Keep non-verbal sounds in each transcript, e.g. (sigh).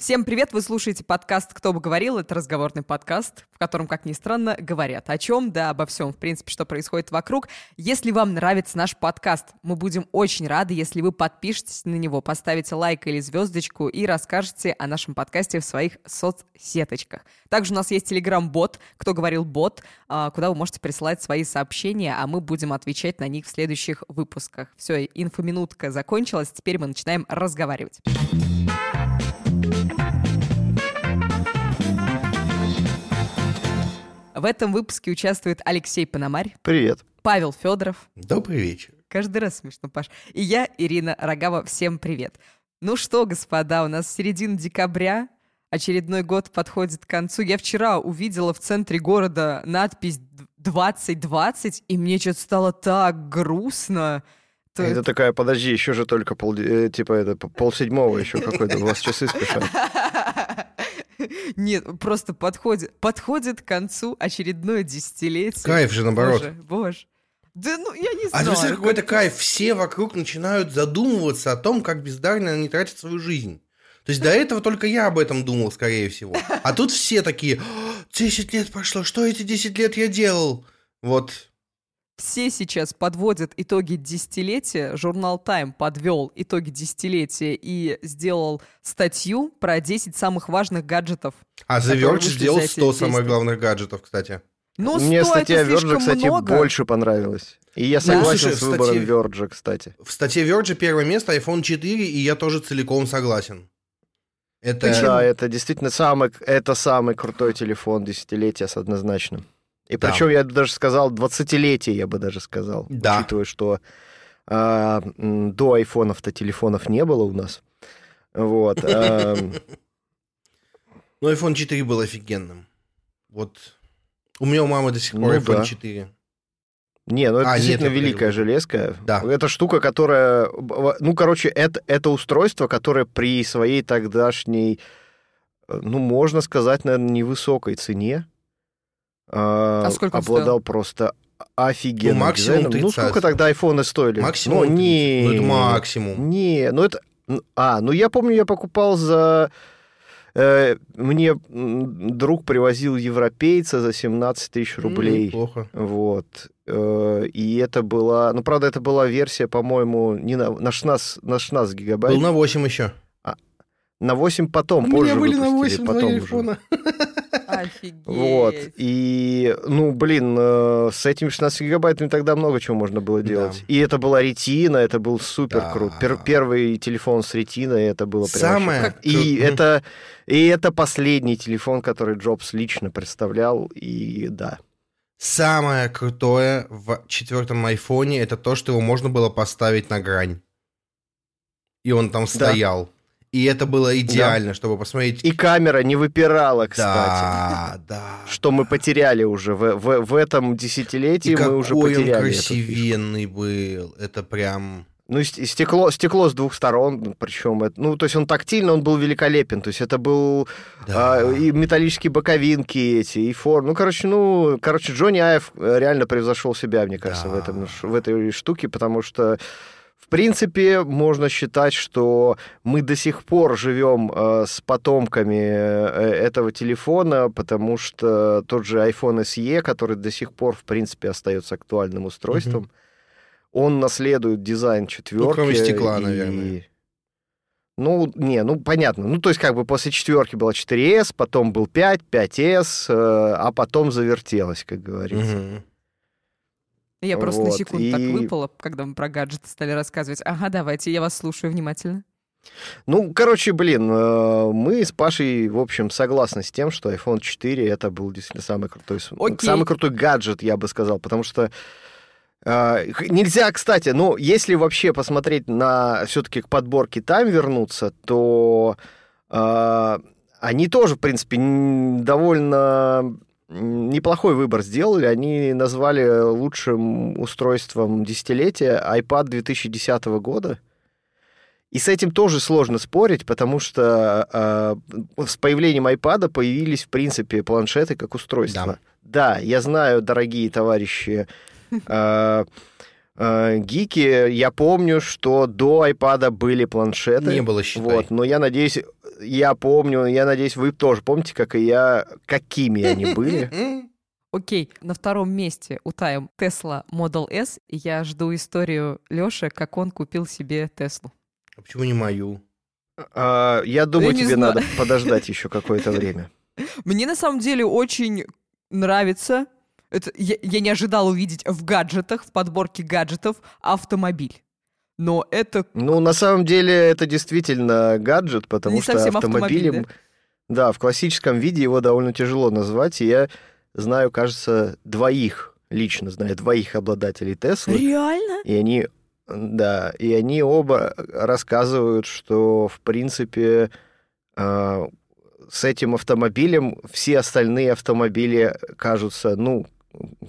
Всем привет! Вы слушаете подкаст «Кто бы говорил?» Это разговорный подкаст, в котором, как ни странно, говорят о чем, да обо всем, в принципе, что происходит вокруг. Если вам нравится наш подкаст, мы будем очень рады, если вы подпишетесь на него, поставите лайк или звездочку и расскажете о нашем подкасте в своих соцсеточках. Также у нас есть телеграм-бот «Кто говорил бот», а, куда вы можете присылать свои сообщения, а мы будем отвечать на них в следующих выпусках. Все, инфоминутка закончилась, теперь мы начинаем разговаривать. В этом выпуске участвует Алексей Пономарь. Привет. Павел Федоров. Добрый вечер. Каждый раз смешно, Паш. И я, Ирина Рогава. Всем привет. Ну что, господа, у нас середина декабря. Очередной год подходит к концу. Я вчера увидела в центре города надпись 2020, и мне что-то стало так грустно. То это, это такая, подожди, еще же только пол, э, типа это полседьмого еще какой-то, у вас часы спешат. (laughs) (laughs) Нет, просто подходит, подходит к концу очередное десятилетие. Кайф же, наоборот. Боже, боже. Да ну, я не знаю. А какой-то кайф. Все вокруг начинают задумываться о том, как бездарно они тратят свою жизнь. То есть до этого только я об этом думал, скорее всего. А тут все такие, 10 лет прошло, что эти 10 лет я делал? Вот все сейчас подводят итоги десятилетия. Журнал Time подвел итоги десятилетия и сделал статью про 10 самых важных гаджетов. А The Verge сделал 100 самых главных гаджетов, кстати. Ну, Мне статья Verge, кстати, много. больше понравилась. И я согласен да. с выбором статье... Verge, кстати. В статье Verge первое место iPhone 4, и я тоже целиком согласен. Это... Да, это действительно самый, это самый крутой телефон десятилетия с однозначным. И да. причем я даже сказал 20-летие, я бы даже сказал, да. учитывая, что э, до айфонов-то телефонов не было у нас. Вот. Э, (laughs) ну, iPhone 4 был офигенным. Вот. У меня у мамы до сих пор ну, iPhone да. 4. Не, ну это а, действительно нет, великая железка. Да. Это штука, которая... Ну, короче, это, это устройство, которое при своей тогдашней, э, ну, можно сказать, наверное, невысокой цене, а, а сколько обладал стоил? просто офигенным ну, максимум дизайном. Ну, сколько тогда айфоны стоили? Максимум ну, не, ну, это максимум. Не, ну это... А, ну я помню, я покупал за... Э, мне друг привозил европейца за 17 тысяч рублей. Неплохо. Вот. Э, и это была... Ну, правда, это была версия, по-моему, не на, на, 16, на 16 гигабайт. Был на 8 еще. А, на 8 потом, У позже меня были на 8 потом айфона. (laughs) Офигеть. Вот. И, ну, блин, э, с этими 16 гигабайтами тогда много чего можно было делать. Да. И это была ретина, это был супер да. Пер первый телефон с ретиной, это было прям Самое... И это, и это последний телефон, который Джобс лично представлял, и да. Самое крутое в четвертом айфоне это то, что его можно было поставить на грань. И он там стоял. И это было идеально, да. чтобы посмотреть. И камера не выпирала, кстати. Да, да. Что мы потеряли уже в, в, в этом десятилетии, и мы уже потеряли. он красивенный был. Это прям. Ну, стекло, стекло с двух сторон, причем, это, ну, то есть он тактильно, он был великолепен, то есть это был да. а, и металлические боковинки эти, и форм, ну, короче, ну, короче, Джонни Аев реально превзошел себя, мне кажется, да. в, этом, в этой штуке, потому что в принципе, можно считать, что мы до сих пор живем э, с потомками э, этого телефона, потому что тот же iPhone SE, который до сих пор, в принципе, остается актуальным устройством, угу. он наследует дизайн четверки. Ну, кроме стекла, и... наверное. Ну, не, ну, понятно. Ну, то есть, как бы после четверки была 4S, потом был 5, 5S, э, а потом завертелось, как говорится. Угу. Я просто вот. на секунду и... так выпала, когда мы про гаджеты стали рассказывать. Ага, давайте, я вас слушаю внимательно. Ну, короче, блин, э, мы с Пашей, в общем, согласны с тем, что iPhone 4 это был действительно самый крутой, Окей. самый крутой гаджет, я бы сказал, потому что э, нельзя, кстати, ну, если вообще посмотреть на все-таки к подборке там вернуться, то э, они тоже, в принципе, довольно неплохой выбор сделали. Они назвали лучшим устройством десятилетия iPad 2010 года. И с этим тоже сложно спорить, потому что э, с появлением iPad появились, в принципе, планшеты как устройство. Да, да я знаю, дорогие товарищи э, гики, я помню, что до iPad были планшеты. Не было, считай. Вот, но я надеюсь, я помню, я надеюсь, вы тоже помните, как и я, какими они были. (laughs) Окей, на втором месте у Тайм Tesla Model S. Я жду историю Лёши, как он купил себе Теслу. А почему не мою? А, я думаю, я тебе знаю. надо (laughs) подождать еще какое-то время. Мне на самом деле очень нравится. Это, я, я не ожидал увидеть в гаджетах, в подборке гаджетов автомобиль. Но это... Ну, на самом деле, это действительно гаджет, потому не что автомобилем... Автомобиль, да? да, в классическом виде его довольно тяжело назвать, и я знаю, кажется, двоих, лично знаю, двоих обладателей Теслы. Реально? И они, да, и они оба рассказывают, что, в принципе, а, с этим автомобилем все остальные автомобили кажутся, ну,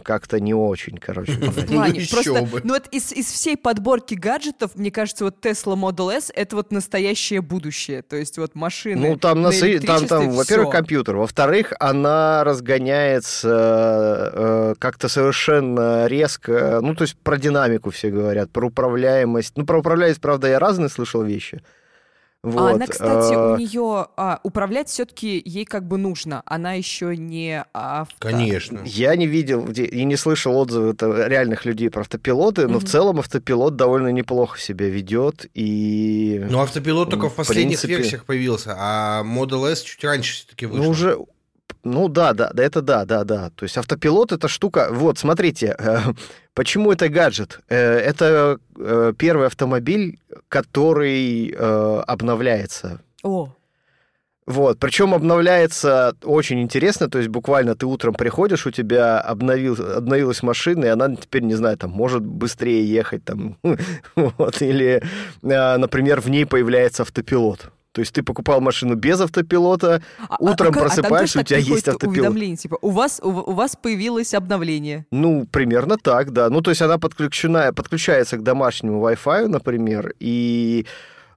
как-то не очень, короче (laughs) говоря. плане, ну, просто, ну вот из, из всей подборки гаджетов, мне кажется, вот Tesla Model S — это вот настоящее будущее, то есть вот машины Ну там, на на там, там во-первых, компьютер, во-вторых, она разгоняется э, как-то совершенно резко, ну то есть про динамику все говорят, про управляемость, ну про управляемость, правда, я разные слышал вещи, вот. А она, кстати, у а. нее а, управлять все-таки ей как бы нужно. Она еще не авто... Конечно. Я не видел и не слышал отзывы реальных людей про автопилоты, но mm-hmm. в целом автопилот довольно неплохо себя ведет. И... Ну, автопилот только в, в последних принципе... версиях появился, а Model S чуть раньше все-таки вышел. Ну, уже ну да, да, да, это да, да, да. То есть автопилот это штука. Вот, смотрите, э, почему это гаджет? Э, это э, первый автомобиль, который э, обновляется. О. Вот, причем обновляется очень интересно, то есть буквально ты утром приходишь, у тебя обновил, обновилась машина, и она теперь, не знаю, там, может быстрее ехать, там, (laughs) вот, или, э, например, в ней появляется автопилот. То есть ты покупал машину без автопилота, а, а утром а, просыпаешься, а у тебя есть автопилот. Уведомление, типа, у вас, у, у вас появилось обновление. Ну, примерно так, да. Ну, то есть она подключена, подключается к домашнему Wi-Fi, например, и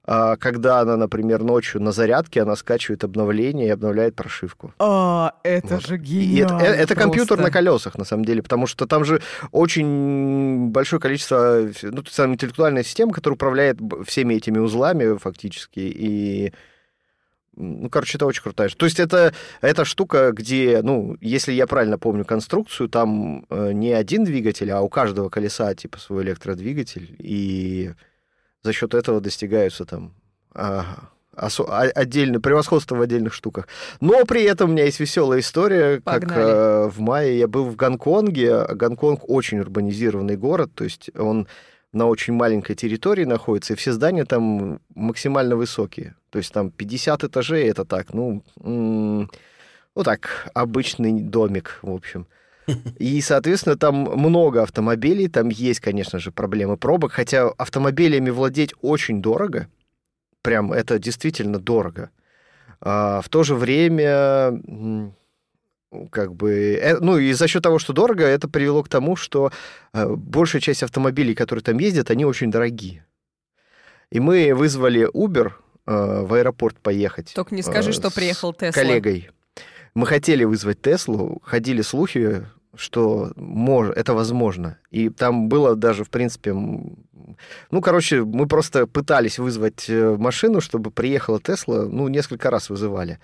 когда она, например, ночью на зарядке, она скачивает обновление и обновляет прошивку. А, это вот. же гениально. это, это компьютер на колесах, на самом деле, потому что там же очень большое количество, ну, самая интеллектуальная система, которая управляет всеми этими узлами фактически, и ну, короче, это очень крутая. То есть это, это штука, где, ну, если я правильно помню конструкцию, там э, не один двигатель, а у каждого колеса типа свой электродвигатель, и за счет этого достигаются там а, осо- отдельно, превосходство в отдельных штуках. Но при этом у меня есть веселая история, Погнали. как э, в мае я был в Гонконге. Гонконг очень урбанизированный город, то есть он на очень маленькой территории находится, и все здания там максимально высокие. То есть там 50 этажей, это так, ну, ну так, обычный домик, в общем. И, соответственно, там много автомобилей, там есть, конечно же, проблемы пробок, хотя автомобилями владеть очень дорого, прям это действительно дорого. А в то же время как бы, э, ну и за счет того, что дорого, это привело к тому, что э, большая часть автомобилей, которые там ездят, они очень дорогие. И мы вызвали Uber э, в аэропорт поехать. Только не скажи, что приехал Тесла. Коллегой. Мы хотели вызвать Теслу, ходили слухи, что мож, это возможно. И там было даже, в принципе, ну, короче, мы просто пытались вызвать э, машину, чтобы приехала Тесла, ну, несколько раз вызывали.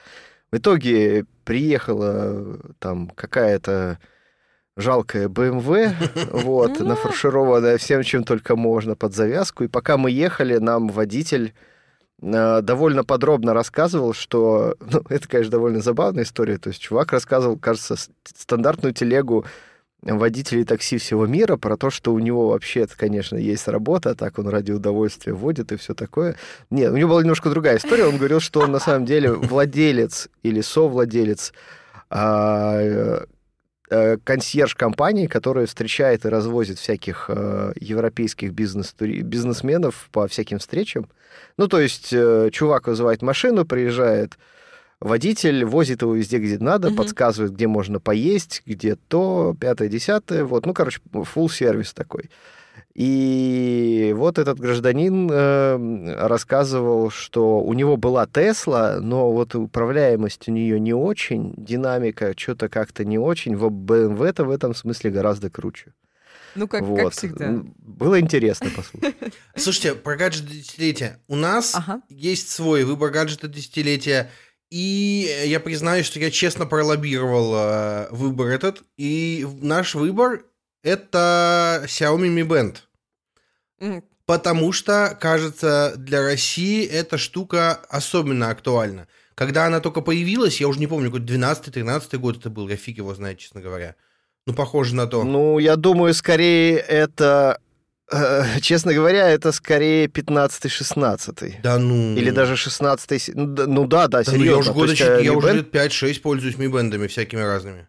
В итоге приехала там какая-то жалкая BMW, (laughs) вот, нафаршированная всем, чем только можно, под завязку. И пока мы ехали, нам водитель довольно подробно рассказывал, что... (laughs) Ну, это, конечно, довольно забавная история. То есть чувак рассказывал, кажется, стандартную телегу водителей такси всего мира про то, что у него вообще, конечно, есть работа, так он ради удовольствия водит и все такое. Нет, у него была немножко другая история. Он говорил, что он на самом деле владелец или совладелец а, э, консьерж компании, которая встречает и развозит всяких э, европейских бизнес бизнесменов по всяким встречам. Ну, то есть э, чувак вызывает машину, приезжает водитель, возит его везде, где надо, угу. подсказывает, где можно поесть, где то, пятое, десятое. Вот, ну, короче, full сервис такой. И вот этот гражданин э, рассказывал, что у него была Тесла, но вот управляемость у нее не очень, динамика что-то как-то не очень. В BMW-то в этом смысле гораздо круче. Ну, как, вот. как всегда. Было интересно послушать. (laughs) Слушайте, про гаджет десятилетия. У нас ага. есть свой выбор гаджета десятилетия. И я признаюсь, что я честно пролоббировал э, выбор этот. И наш выбор это Xiaomi Mi Band. Mm. Потому что, кажется, для России эта штука особенно актуальна. Когда она только появилась, я уже не помню, какой 12-13 год это был, я фиг его знает, честно говоря. Ну, похоже на то. Ну, я думаю, скорее это э, (laughs) честно говоря, это скорее 15-16. Да ну. Или даже 16 Ну да, да, да, серьезно. Ну, я уже, года, есть, я уже лет 5-6 пользуюсь ми бендами всякими разными.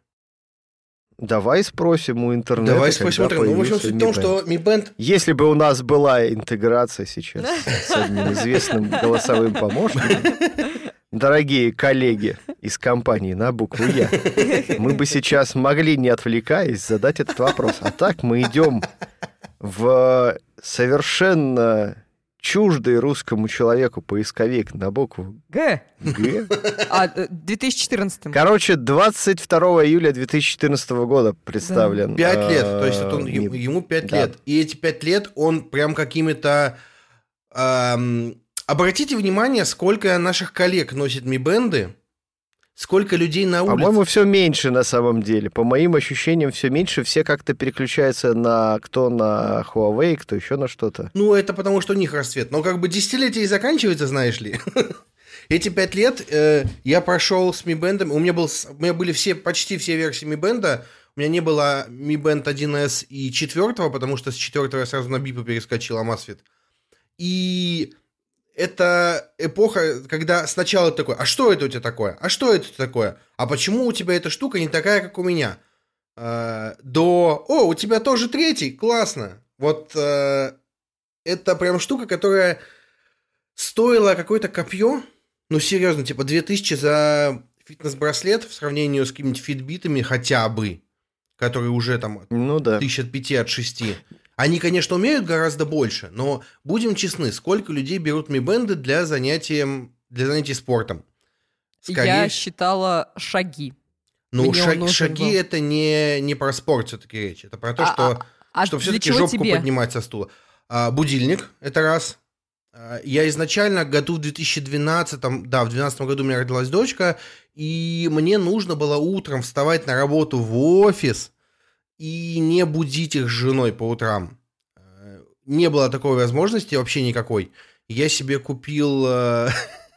Давай спросим у интернета. Давай спросим у интернета. Ну, в общем, суть в том, что Mi Band... Если бы у нас была интеграция сейчас (laughs) с одним известным голосовым помощником, дорогие коллеги из компании на букву Я, мы бы сейчас могли, не отвлекаясь, задать этот вопрос. А так мы идем в совершенно чуждый русскому человеку поисковик на букву Г. Г. А, 2014. Э, Короче, 22 июля 2014 года представлен. Пять лет, то есть он, ему пять лет. И эти пять лет он прям какими-то... Обратите внимание, сколько наших коллег носит ми-бенды, Сколько людей на улице? По-моему, все меньше на самом деле. По моим ощущениям, все меньше. Все как-то переключаются на кто на Huawei, кто еще на что-то. Ну, это потому, что у них расцвет. Но как бы десятилетие и заканчивается, знаешь ли. (laughs) Эти пять лет э, я прошел с Mi Band. У меня, был, у меня были все, почти все версии Mi Band. У меня не было Mi Band 1S и 4, потому что с 4 я сразу на бипы перескочил, Амасфит. И это эпоха, когда сначала такой, а что это у тебя такое? А что это такое? А почему у тебя эта штука не такая, как у меня? Э, до, о, у тебя тоже третий, классно. Вот э, это прям штука, которая стоила какое-то копье, ну серьезно, типа 2000 за фитнес-браслет в сравнении с какими-нибудь фитбитами хотя бы, которые уже там ну, да. тысяч от пяти, от шести. Они, конечно, умеют гораздо больше, но будем честны, сколько людей берут ми-бенды для занятия, для занятий спортом? Скорее... Я считала шаги. Ну, шаг, шаги был. это не, не про спорт все-таки речь. Это про то, а, что, а, а что все-таки жопку тебе? поднимать со стула. А, будильник, это раз. А, я изначально году в 2012, да, в 2012 году у меня родилась дочка, и мне нужно было утром вставать на работу в офис, и не будить их с женой по утрам. Э, не было такой возможности вообще никакой. Я себе купил, э,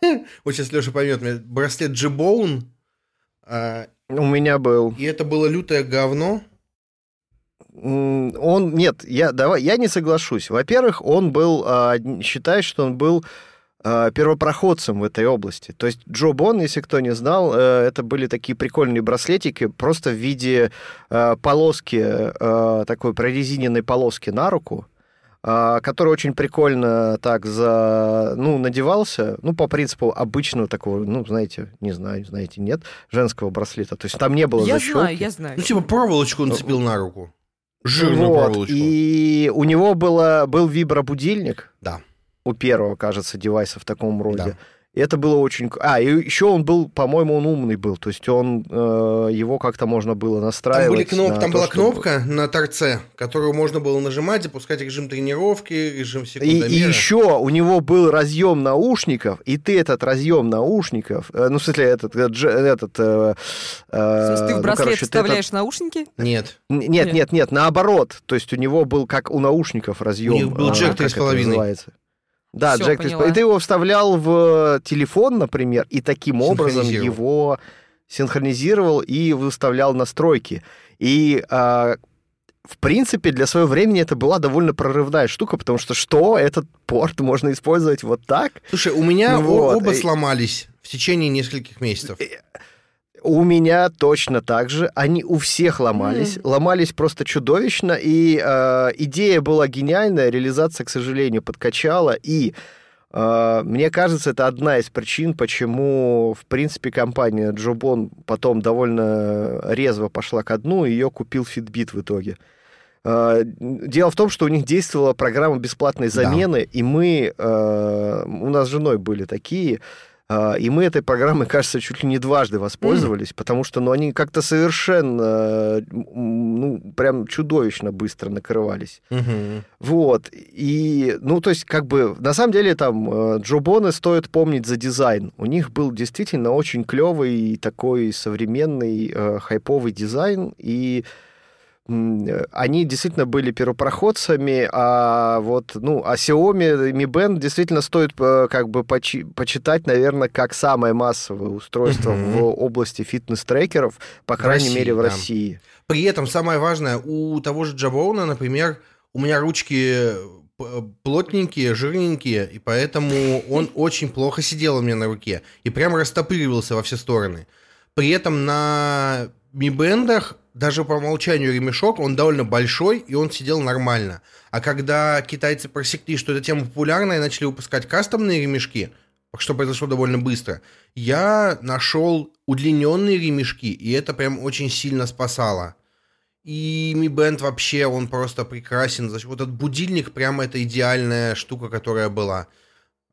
(laughs) вот сейчас Леша поймет, браслет G-Bone. Э, У меня был. И это было лютое говно. Он, нет, я, давай, я не соглашусь. Во-первых, он был, а, считает, что он был Э, первопроходцем в этой области. То есть Джо Бон, если кто не знал, э, это были такие прикольные браслетики, просто в виде э, полоски, такой прорезиненной полоски на руку, который очень прикольно так за, ну, надевался, ну, по принципу обычного такого, ну, знаете, не знаю, знаете, нет, женского браслета. То есть там не было я защелки. Я знаю, я знаю. Ну, типа проволочку он цепил на руку. Жирную вот, проволочку. И у него было, был вибробудильник. Да у первого, кажется, девайса в таком роде. Да. И это было очень... А, и еще он был, по-моему, он умный был. То есть он, э, его как-то можно было настраивать. Там, были кноп... Там то, была чтобы... кнопка на торце, которую можно было нажимать, запускать режим тренировки, режим секундомера. И, и еще у него был разъем наушников, и ты этот разъем наушников, э, ну, в смысле, этот... Э, этот э, э, ты в ну, браслет ну, короче, вставляешь этот... наушники? Нет. Нет, нет, нет, нет, наоборот. То есть у него был как у наушников разъем. У него был джек 3,5. Да, Всё, Джек поняла. И ты его вставлял в телефон, например, и таким образом его синхронизировал и выставлял настройки. И а, в принципе, для своего времени это была довольно прорывная штука, потому что что, этот порт можно использовать вот так? Слушай, у меня ну, вот. оба сломались в течение нескольких месяцев. У меня точно так же. Они у всех ломались. Mm. Ломались просто чудовищно. И э, идея была гениальная, реализация, к сожалению, подкачала. И э, мне кажется, это одна из причин, почему, в принципе, компания Джобон потом довольно резво пошла ко дну, и ее купил Fitbit в итоге. Э, дело в том, что у них действовала программа бесплатной замены, да. и мы, э, у нас с женой были такие, и мы этой программой, кажется, чуть ли не дважды воспользовались, mm. потому что ну, они как-то совершенно, ну, прям чудовищно быстро накрывались. Mm-hmm. Вот. И, ну, то есть, как бы, на самом деле, там, э, Джо Боны стоит помнить за дизайн. У них был действительно очень клевый такой современный э, хайповый дизайн, и они действительно были первопроходцами, а вот, ну, а Xiaomi Mi Band действительно стоит э, как бы почи- почитать, наверное, как самое массовое устройство mm-hmm. в области фитнес-трекеров, по крайней России, мере, в да. России. При этом самое важное, у того же Джабоуна, например, у меня ручки плотненькие, жирненькие, и поэтому он (laughs) очень плохо сидел у меня на руке и прям растопыривался во все стороны. При этом на Mi Band'ах даже по умолчанию ремешок, он довольно большой, и он сидел нормально. А когда китайцы просекли, что эта тема популярна, и начали выпускать кастомные ремешки, что произошло довольно быстро, я нашел удлиненные ремешки, и это прям очень сильно спасало. И Mi Band вообще, он просто прекрасен. Вот этот будильник прям это идеальная штука, которая была.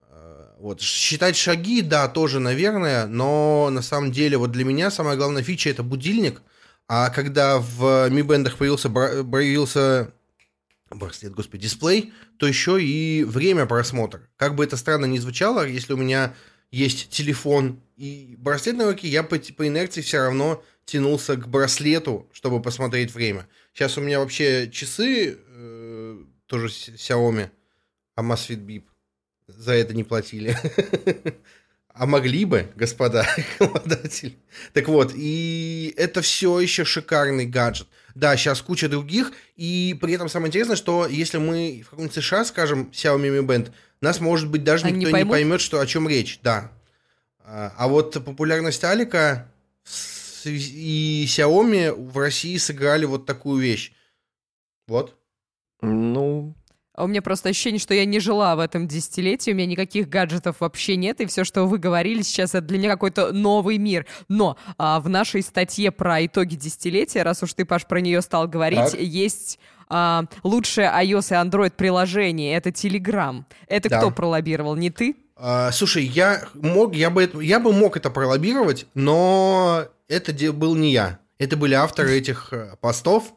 Э, вот. Считать шаги, да, тоже, наверное, но на самом деле вот для меня самая главная фича это будильник – а когда в Mi Band появился, появился браслет, господи, дисплей, то еще и время просмотра. Как бы это странно ни звучало, если у меня есть телефон и браслет на руке, я по, по инерции все равно тянулся к браслету, чтобы посмотреть время. Сейчас у меня вообще часы, э, тоже Xiaomi, Amazfit Bip, за это не платили. (laughs) А могли бы, господа (laughs) обладатели. Так вот, и это все еще шикарный гаджет. Да, сейчас куча других, и при этом самое интересное, что если мы в каком-нибудь США скажем Xiaomi Mi Band, нас, может быть, даже Они никто не, не поймет, что, о чем речь, да. А, а вот популярность Алика и Xiaomi в России сыграли вот такую вещь. Вот. Ну, у меня просто ощущение, что я не жила в этом десятилетии, у меня никаких гаджетов вообще нет, и все, что вы говорили сейчас, это для меня какой-то новый мир. Но а, в нашей статье про итоги десятилетия, раз уж ты, Паш, про нее стал говорить, так. есть а, лучшее iOS и Android приложение, это Telegram. Это да. кто пролоббировал, не ты? А, слушай, я мог, я бы, я бы мог это пролоббировать, но это был не я. Это были авторы (laughs) этих э, постов,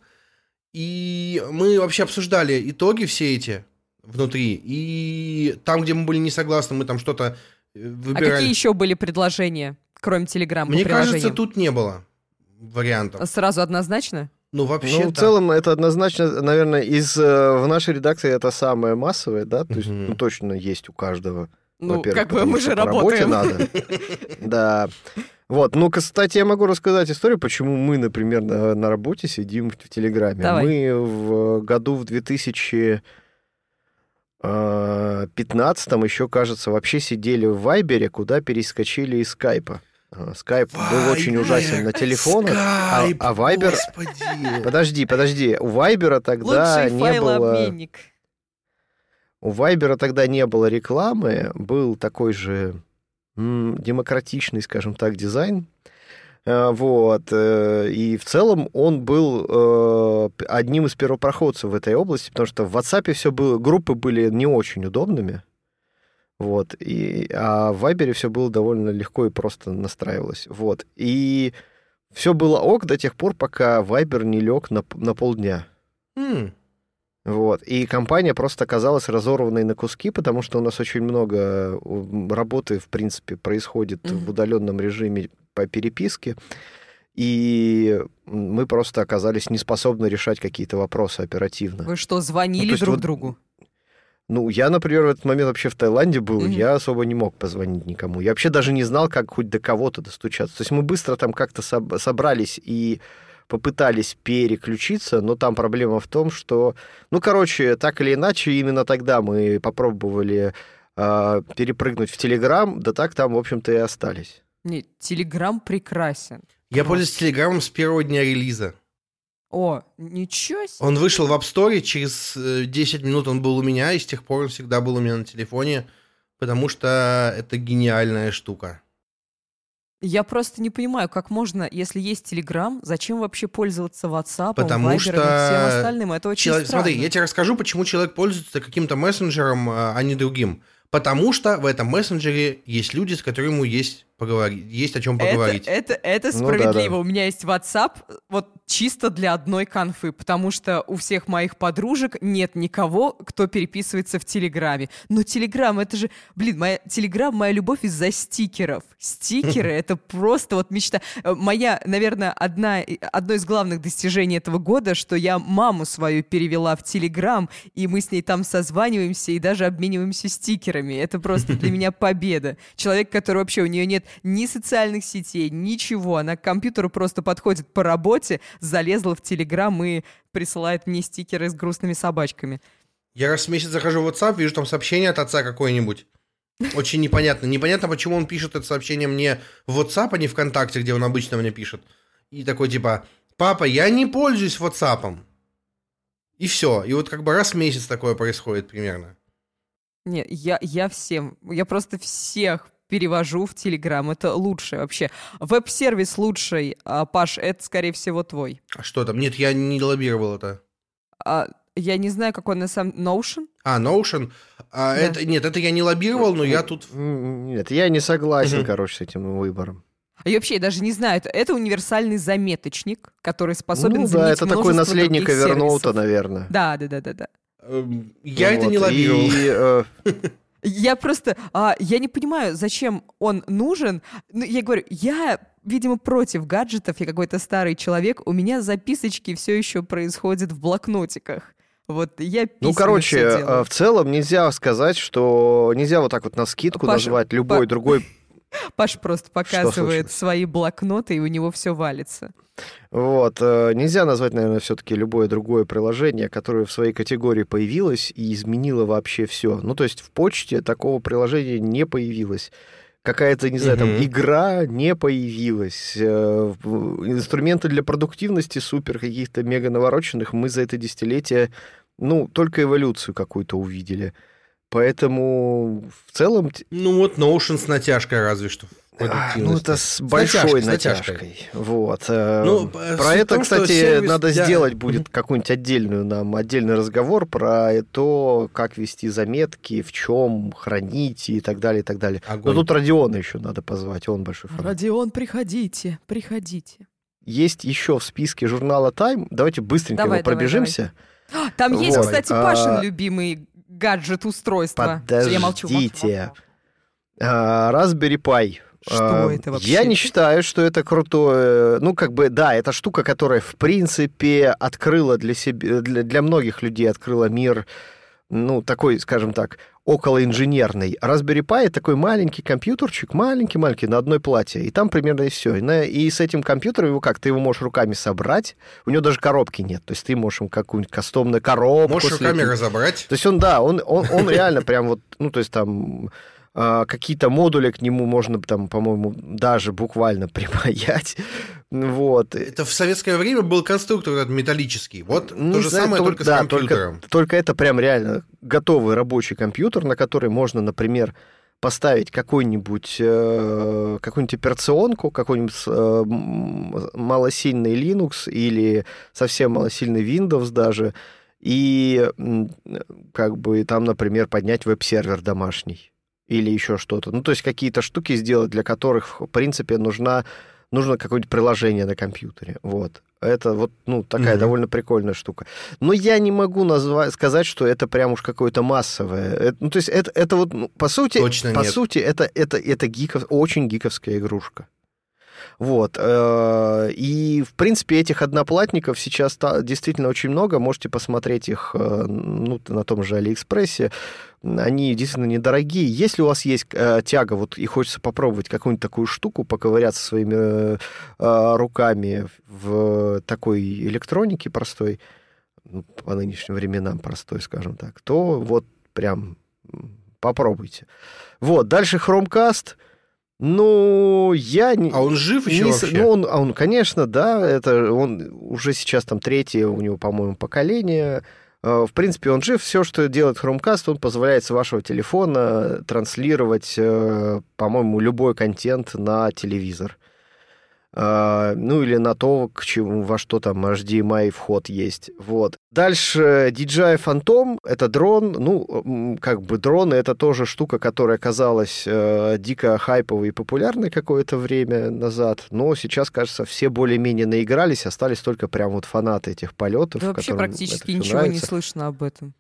и мы вообще обсуждали итоги все эти внутри. И там, где мы были не согласны, мы там что-то э, выбирали. А какие еще были предложения, кроме Телеграма? Мне кажется, тут не было вариантов. Сразу однозначно? Ну, вообще. Ну, в целом, это однозначно, наверное, из э, в нашей редакции это самое массовое, да, то есть, ну, точно есть у каждого. Ну, как бы мы же работаем. надо. (laughs) Да. Вот, ну, кстати, я могу рассказать историю, почему мы, например, на, на работе сидим в Телеграме. Давай. Мы в году в 2015 м еще, кажется, вообще сидели в Вайбере, куда перескочили из Скайпа. А, Скайп был очень ужасен на телефонах, а, а Вайбер... (laughs) Подожди, подожди. У Вайбера тогда Лучший не было... У Вайбера тогда не было рекламы, был такой же демократичный, скажем так, дизайн. Э, вот. Э, и в целом он был э, одним из первопроходцев в этой области, потому что в WhatsApp все было, группы были не очень удобными. Вот. И, а в Viber все было довольно легко и просто настраивалось. Вот. И все было ок до тех пор, пока Viber не лег на, на полдня. Mm. Вот. И компания просто оказалась разорванной на куски, потому что у нас очень много работы, в принципе, происходит mm-hmm. в удаленном режиме по переписке. И мы просто оказались не способны решать какие-то вопросы оперативно. Вы что, звонили ну, друг вот, другу? Ну, я, например, в этот момент вообще в Таиланде был, mm-hmm. я особо не мог позвонить никому. Я вообще даже не знал, как хоть до кого-то достучаться. То есть мы быстро там как-то соб- собрались и попытались переключиться, но там проблема в том, что, ну, короче, так или иначе, именно тогда мы попробовали э, перепрыгнуть в Телеграм, да так там, в общем-то, и остались. Нет, Телеграм прекрасен. Я пользуюсь Телеграмом с первого дня релиза. О, ничего себе. Он вышел в App Store, через 10 э, минут он был у меня, и с тех пор он всегда был у меня на телефоне, потому что это гениальная штука. Я просто не понимаю, как можно, если есть Телеграм, зачем вообще пользоваться WhatsApp, Потому Viber что... и всем остальным? Это очень человек... странно. Смотри, я тебе расскажу, почему человек пользуется каким-то мессенджером, а, а не другим. Потому что в этом мессенджере есть люди, с которыми есть поговорить, есть о чем поговорить. Это, это, это справедливо. Ну, да, да. У меня есть WhatsApp, вот чисто для одной конфы, потому что у всех моих подружек нет никого, кто переписывается в Телеграме. Но Телеграм, это же, блин, моя, Телеграм моя любовь из-за стикеров. Стикеры — это просто вот мечта. Моя, наверное, одна, одно из главных достижений этого года, что я маму свою перевела в Телеграм, и мы с ней там созваниваемся и даже обмениваемся стикерами. Это просто для (laughs) меня победа. Человек, который вообще, у нее нет ни социальных сетей, ничего. Она к компьютеру просто подходит по работе, залезла в Телеграм и присылает мне стикеры с грустными собачками. Я раз в месяц захожу в WhatsApp, вижу там сообщение от отца какое-нибудь. Очень непонятно. Непонятно, почему он пишет это сообщение мне в WhatsApp, а не ВКонтакте, где он обычно мне пишет. И такой типа, папа, я не пользуюсь WhatsApp. И все. И вот как бы раз в месяц такое происходит примерно. Нет, я, я всем, я просто всех перевожу в Телеграм. Это лучшее вообще. Веб-сервис лучший, а, Паш, это, скорее всего, твой. А что там? Нет, я не лоббировал это. А, я не знаю, какой на самом... Notion? А, Notion? А, да. это, нет, это я не лоббировал, но я тут... Нет, я не согласен, угу. короче, с этим выбором. А я вообще даже не знаю, это, это универсальный заметочник, который способен ну, да, это такой наследник Эверноута, наверное. Да, да, да, да, да. Эм, я вот, это не лоббировал. И, э, (laughs) Я просто, а, я не понимаю, зачем он нужен. Ну, я говорю, я, видимо, против гаджетов, я какой-то старый человек, у меня записочки все еще происходят в блокнотиках. Вот я Ну, короче, э, в целом нельзя сказать, что нельзя вот так вот на скидку Паша, назвать любой Па... другой Паш просто показывает свои блокноты, и у него все валится. Вот. Э, нельзя назвать, наверное, все-таки любое другое приложение, которое в своей категории появилось и изменило вообще все. Ну, то есть в почте такого приложения не появилось какая-то, не знаю, там игра не появилась, э, инструменты для продуктивности супер каких-то мега навороченных мы за это десятилетие, ну, только эволюцию какую-то увидели. Поэтому в целом... Ну вот Notion с натяжкой разве что. А, ну, это с большой с натяжкой. натяжкой. Вот. Э, ну, про это, том, кстати, сервис... надо для... сделать будет (laughs) какую-нибудь отдельную нам отдельный разговор про то, как вести заметки, в чем хранить и так далее, и так далее. Огонь. Но тут Родиона еще надо позвать, он большой фанат. Родион, приходите, приходите. Есть еще в списке журнала Time. Давайте быстренько давай, его пробежимся. Давай. Там вот. есть, кстати, Пашин а... любимый гаджет-устройство. Подождите. Я молчу. А, Raspberry Pi. Что а, это вообще? Я не считаю, что это крутое. Ну, как бы, да, это штука, которая, в принципе, открыла для себя, для, для многих людей открыла мир, ну, такой, скажем так, околоинженерный. Raspberry Pi — такой маленький компьютерчик, маленький-маленький, на одной плате. И там примерно и все. И с этим компьютером его как? Ты его можешь руками собрать. У него даже коробки нет. То есть ты можешь какую-нибудь кастомную коробку... Можешь руками разобрать. То есть он, да, он, он, он реально прям вот, ну, то есть там а, какие-то модули к нему можно там, по-моему, даже буквально (laughs) припаять. Вот. Это в советское время был конструктор этот металлический. Вот ну, то же знаю, самое, только, только да, с компьютером. Только, только это прям реально готовый рабочий компьютер, на который можно, например, поставить какую-нибудь э, какую-нибудь операционку, какой-нибудь э, малосильный Linux или совсем малосильный Windows даже, и как бы там, например, поднять веб-сервер домашний или еще что-то. Ну, то есть какие-то штуки сделать, для которых, в принципе, нужна, нужно какое-нибудь приложение на компьютере. Вот. Это вот, ну, такая mm-hmm. довольно прикольная штука. Но я не могу назвать, сказать, что это прям уж какое-то массовое. Это, ну, то есть это, это вот, ну, по сути, Точно по нет. сути, это, это, это гиков, очень гиковская игрушка. Вот. Э, и, в принципе, этих одноплатников сейчас действительно очень много. Можете посмотреть их э, ну, на том же Алиэкспрессе. Они действительно недорогие. Если у вас есть э, тяга вот, и хочется попробовать какую-нибудь такую штуку, поковыряться своими руками в такой электронике простой, ну, по нынешним временам простой, скажем так, то вот прям попробуйте. Вот, дальше Chromecast — ну, я не... А он жив еще не, вообще? Ну, он, а он, конечно, да, это он уже сейчас там третье у него, по-моему, поколение. А, в принципе, он жив. Все, что делает Chromecast, он позволяет с вашего телефона транслировать, э, по-моему, любой контент на телевизор. Uh, ну или на то, к чему, во что там HDMI вход есть. Вот. Дальше DJI Phantom — это дрон. Ну, как бы дроны — это тоже штука, которая казалась uh, дико хайповой и популярной какое-то время назад, но сейчас, кажется, все более-менее наигрались, остались только прям вот фанаты этих полетов. Да вообще практически ничего нравится. не слышно об этом.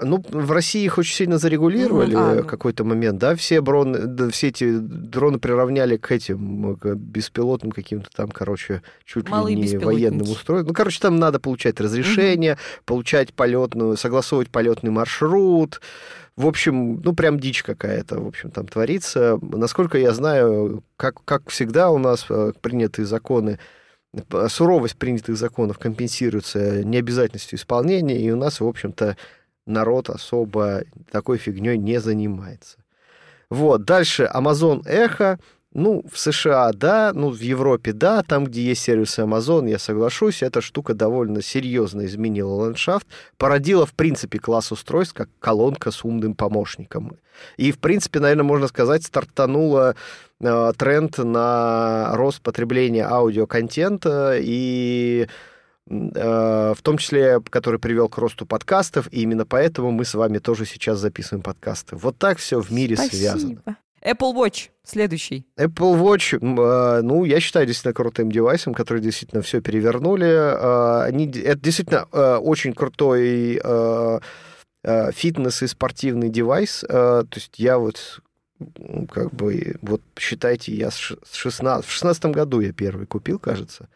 Ну, в России их очень сильно зарегулировали а, ну. какой-то момент, да, все, да, все эти дроны приравняли к этим, к беспилотным каким-то там, короче, чуть Малые ли не военным устройствам. Ну, короче, там надо получать разрешение, угу. получать полетную, согласовывать полетный маршрут. В общем, ну, прям дичь какая-то, в общем, там творится. Насколько я знаю, как, как всегда у нас э, принятые законы суровость принятых законов компенсируется необязательностью исполнения, и у нас, в общем-то, народ особо такой фигней не занимается. Вот, дальше Amazon Echo. Ну, в США, да, ну, в Европе, да, там, где есть сервисы Amazon, я соглашусь, эта штука довольно серьезно изменила ландшафт, породила, в принципе, класс устройств, как колонка с умным помощником. И, в принципе, наверное, можно сказать, стартанула э, тренд на рост потребления аудиоконтента и в том числе, который привел к росту подкастов, и именно поэтому мы с вами тоже сейчас записываем подкасты. Вот так все в мире Спасибо. связано. Apple Watch следующий. Apple Watch, э, ну, я считаю действительно крутым девайсом, который действительно все перевернули. Э, они, это действительно очень крутой фитнес и спортивный девайс. То есть я вот как бы, вот считайте, я с 16, в 16 году я первый купил, кажется.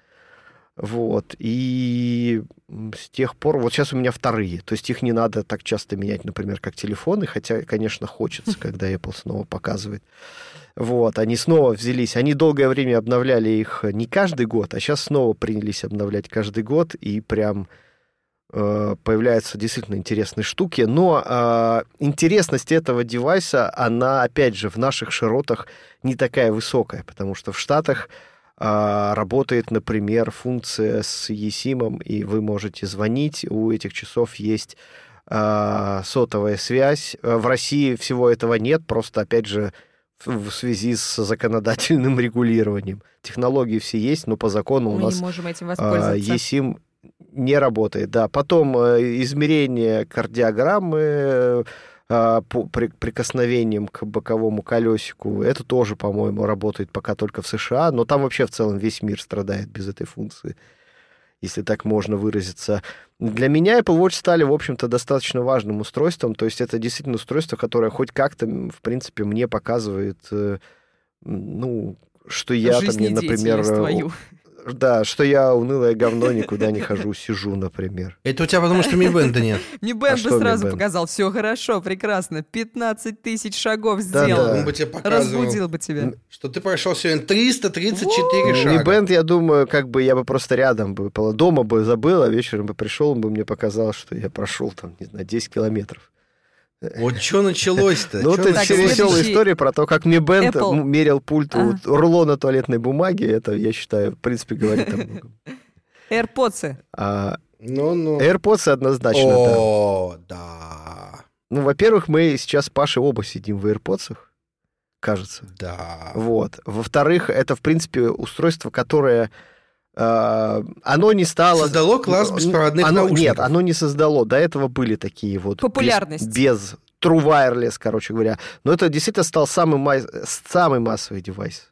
Вот. И с тех пор, вот сейчас у меня вторые. То есть их не надо так часто менять, например, как телефоны, хотя, конечно, хочется, (laughs) когда Apple снова показывает. Вот, они снова взялись. Они долгое время обновляли их не каждый год, а сейчас снова принялись обновлять каждый год, и прям э, появляются действительно интересные штуки. Но э, интересность этого девайса, она, опять же, в наших широтах не такая высокая, потому что в Штатах работает, например, функция с eSIM, и вы можете звонить, у этих часов есть а, сотовая связь. В России всего этого нет, просто, опять же, в связи с законодательным (laughs) регулированием. Технологии все есть, но по закону Мы у нас не можем этим воспользоваться. eSIM не работает. Да. Потом э, измерение кардиограммы, а, по прикосновением к боковому колесику. Это тоже, по-моему, работает пока только в США, но там вообще в целом весь мир страдает без этой функции, если так можно выразиться. Для меня Apple Watch стали, в общем-то, достаточно важным устройством, то есть это действительно устройство, которое хоть как-то, в принципе, мне показывает, э, ну, что я там, например, твою. Да, что я унылое говно, никуда не хожу, сижу, например. Это у тебя потому, что Mi Band нет. (laughs) Mi Band бы сразу показал, все хорошо, прекрасно, 15 тысяч шагов сделал. Он бы тебе показывал. Разбудил бы тебя. Что ты прошел сегодня 334 шага. Mi Band, я думаю, как бы я бы просто рядом бы, дома бы забыл, а вечером бы пришел, он бы мне показал, что я прошел там, не знаю, 10 километров. Вот что началось-то? Ну, это все веселая история про то, как мне Бенд мерил пульт у рулона туалетной бумаги. Это, я считаю, в принципе, говорит о многом. AirPods. А, ну, ну. AirPods однозначно, О, да. Ну, во-первых, мы сейчас с Пашей оба сидим в AirPods, кажется. Да. Вот. Во-вторых, это, в принципе, устройство, которое оно не стало... Создало класс беспроводных оно, наушников. Нет, оно не создало. До этого были такие вот... Популярность. Без, без True Wireless, короче говоря. Но это действительно стал самый, самый массовый девайс.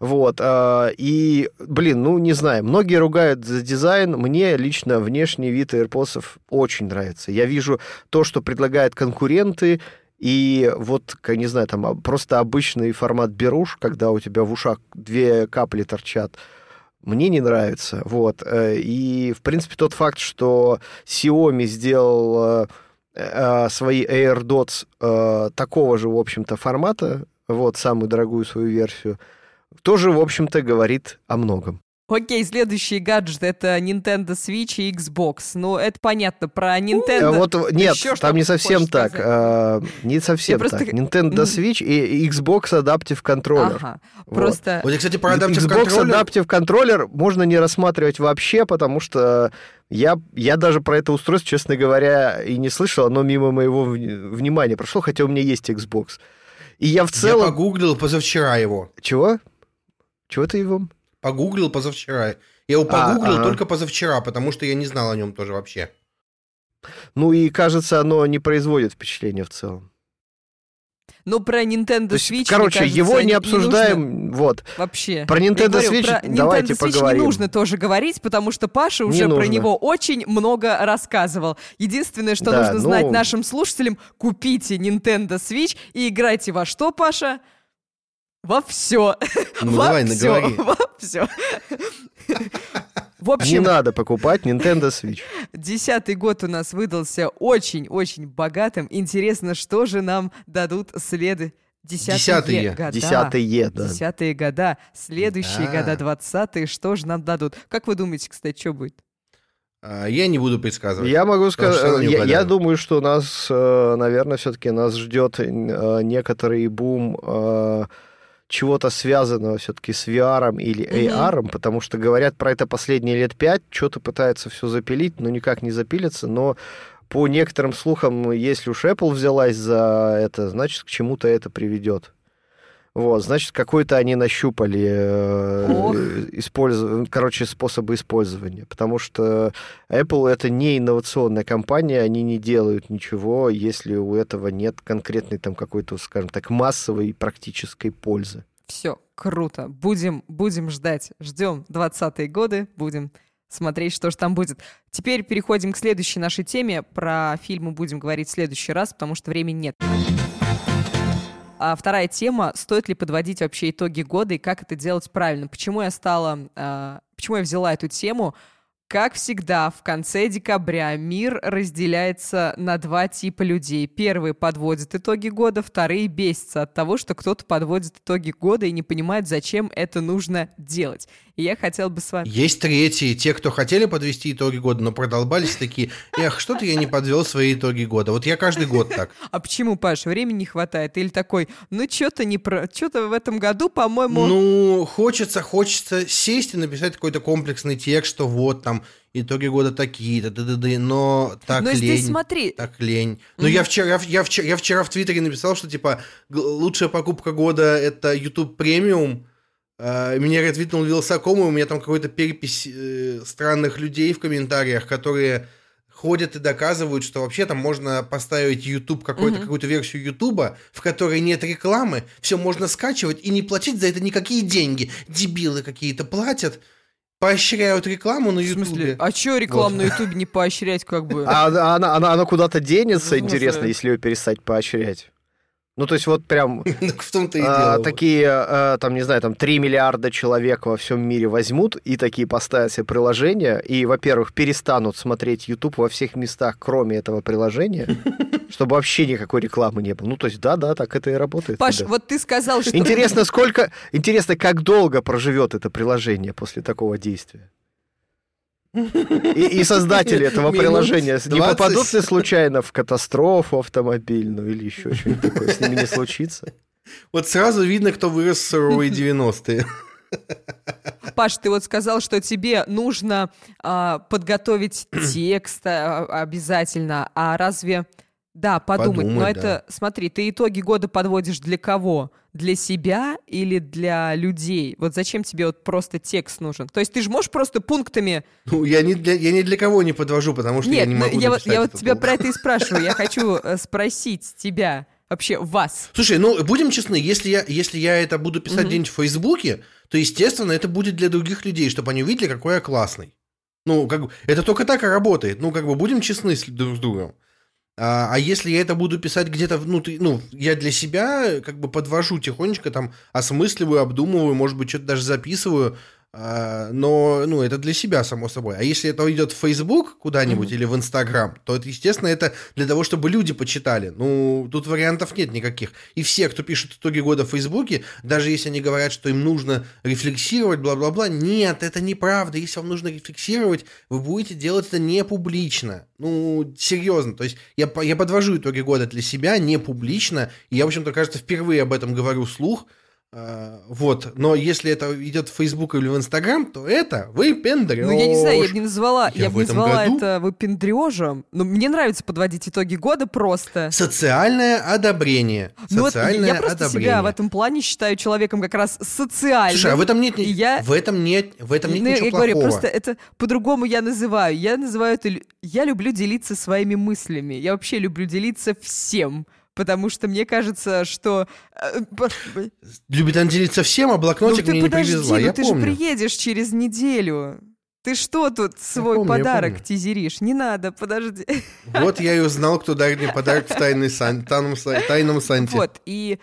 Вот. Uh, и, блин, ну, не знаю, многие ругают за дизайн. Мне лично внешний вид AirPods очень нравится. Я вижу то, что предлагают конкуренты, и вот, не знаю, там просто обычный формат беруш, когда у тебя в ушах две капли торчат, мне не нравится. Вот. Э, и, в принципе, тот факт, что Xiaomi сделал э, э, свои AirDots такого же, в общем-то, формата, вот, самую дорогую свою версию, тоже, в общем-то, говорит о многом. Окей, следующий гаджет это Nintendo Switch и Xbox. Ну, это понятно, про Nintendo. Вот, нет, Еще там не совсем так. А, не совсем так. Просто... Nintendo Switch и Xbox Adaptive Controller. Ага, вот. просто... Вот, кстати, про Adaptive Xbox Controller... Adaptive Controller можно не рассматривать вообще, потому что я, я даже про это устройство, честно говоря, и не слышал, оно мимо моего внимания прошло, хотя у меня есть Xbox. И я в целом... Я погуглил позавчера его. Чего? Чего ты его? Погуглил позавчера. Я его а, погуглил а, только позавчера, потому что я не знал о нем тоже вообще. Ну и, кажется, оно не производит впечатления в целом. Ну, про Nintendo Switch, есть, короче, кажется, его не обсуждаем, не вот. Вообще. Про Nintendo говорю, Switch про давайте Nintendo Switch поговорим. не нужно тоже говорить, потому что Паша уже не про него очень много рассказывал. Единственное, что да, нужно ну... знать нашим слушателям, купите Nintendo Switch и играйте во что, Паша? Во все. Ну, во давай, все. наговори. Во все. В общем, не надо покупать Nintendo Switch. Десятый год у нас выдался очень-очень богатым. Интересно, что же нам дадут следы Десятые, Десятые года. Десятые, да. Десятые года. Следующие да. года, двадцатые, что же нам дадут? Как вы думаете, кстати, что будет? А, я не буду предсказывать. Я могу сказать, я, я думаю, что нас, э, наверное, все-таки нас ждет э, некоторый бум э, чего-то связанного все-таки с VR или AR, mm-hmm. потому что говорят про это последние лет пять, что-то пытается все запилить, но никак не запилится, но по некоторым слухам, если уж Apple взялась за это, значит, к чему-то это приведет. Вот, значит, какой-то они нащупали э, использов... короче, способы использования. Потому что Apple это не инновационная компания, они не делают ничего, если у этого нет конкретной там какой-то, скажем так, массовой практической пользы. Все, круто. Будем, будем ждать. Ждем 20-е годы, будем смотреть, что же там будет. Теперь переходим к следующей нашей теме. Про фильмы будем говорить в следующий раз, потому что времени нет. А вторая тема, стоит ли подводить вообще итоги года и как это делать правильно. Почему я стала, э, почему я взяла эту тему? Как всегда, в конце декабря мир разделяется на два типа людей. Первые подводят итоги года, вторые бесятся от того, что кто-то подводит итоги года и не понимает, зачем это нужно делать. И я хотел бы с вами... Есть третьи, те, кто хотели подвести итоги года, но продолбались такие, эх, что-то я не подвел свои итоги года. Вот я каждый год так. (laughs) А почему, Паш, времени не хватает? Или такой, ну что-то не про... Что-то в этом году, по-моему... Ну, хочется, хочется сесть и написать какой-то комплексный текст, что вот там итоги года такие-то, да, да, да, но так но лень. Здесь смотри. Так лень. Но mm-hmm. я, вчера, я, вчера, я вчера в Твиттере написал, что, типа, лучшая покупка года — это YouTube премиум. Uh, меня ретвитнул Вилсаком, и у меня там какой-то перепись э, странных людей в комментариях, которые ходят и доказывают, что вообще там можно поставить YouTube, какой-то, mm-hmm. какую-то версию YouTube, в которой нет рекламы, все можно скачивать и не платить за это никакие деньги. Дебилы какие-то платят поощряют рекламу на Ютубе. В смысле? А что рекламу вот. на Ютубе не поощрять как бы? А она, она, она куда-то денется, ну, интересно, если ее перестать поощрять. Ну, то есть вот прям (laughs) в том-то и а, дело. такие, а, там, не знаю, там 3 миллиарда человек во всем мире возьмут и такие поставят себе приложение, и, во-первых, перестанут смотреть YouTube во всех местах, кроме этого приложения, (laughs) чтобы вообще никакой рекламы не было. Ну, то есть, да-да, так это и работает. Паш, вот ты сказал, что... Интересно, сколько... Интересно, как долго проживет это приложение после такого действия? И, и создатели этого приложения не попадут ли случайно в катастрофу автомобильную или еще что-нибудь такое с ними не случится? Вот сразу видно, кто вырос в суровые 90-е. Паш, ты вот сказал, что тебе нужно а, подготовить текст а, обязательно, а разве да, подумать. подумать Но да. это, смотри, ты итоги года подводишь для кого? Для себя или для людей? Вот зачем тебе вот просто текст нужен? То есть ты же можешь просто пунктами... Ну, я не для, я не для кого не подвожу, потому что Нет, я не могу я, я вот тебя пункт. про это и спрашиваю. Я (laughs) хочу э, спросить тебя, вообще вас. Слушай, ну, будем честны, если я, если я это буду писать mm-hmm. где-нибудь в Фейсбуке, то, естественно, это будет для других людей, чтобы они увидели, какой я классный. Ну, как бы, это только так и работает. Ну, как бы, будем честны друг с другом. А, а если я это буду писать где-то, ну, ты, ну, я для себя как бы подвожу тихонечко, там, осмысливаю, обдумываю, может быть, что-то даже записываю, но, ну, это для себя, само собой. А если это идет в Facebook куда-нибудь mm-hmm. или в Instagram, то это, естественно, это для того, чтобы люди почитали. Ну, тут вариантов нет никаких. И все, кто пишет итоги года в Фейсбуке, даже если они говорят, что им нужно рефлексировать, бла-бла-бла, нет, это неправда. Если вам нужно рефлексировать, вы будете делать это не публично. Ну, серьезно. То есть я, я подвожу итоги года для себя не публично, и я, в общем-то, кажется, впервые об этом говорю вслух, А, вот, но если это идет в Facebook или в Instagram, то это выпендрёж. Ну, я не знаю, я бы не назвала, я, Я бы не назвала году- это выпендрежем. Но мне нравится подводить итоги года просто. Социальное одобрение. Ну вот Социальное я просто одобрение. себя в этом плане считаю человеком как раз социальным. Слушай, а в этом нет, я- в этом нет, в этом нет Ну, ничего я говорю, плохого. просто это по-другому я называю. Я называю это... Я люблю делиться своими мыслями. Я вообще люблю делиться всем. Потому что мне кажется, что... э, Любит он делиться всем, а блокнотик ну мне ты не подожди, привезла. ну я ты помню. же приедешь через неделю. Ты что тут свой помню, подарок тизеришь? Не надо, подожди. Вот я и узнал, кто дарит мне подарок в тайной сан- тайном, са- тайном санте. Вот, и...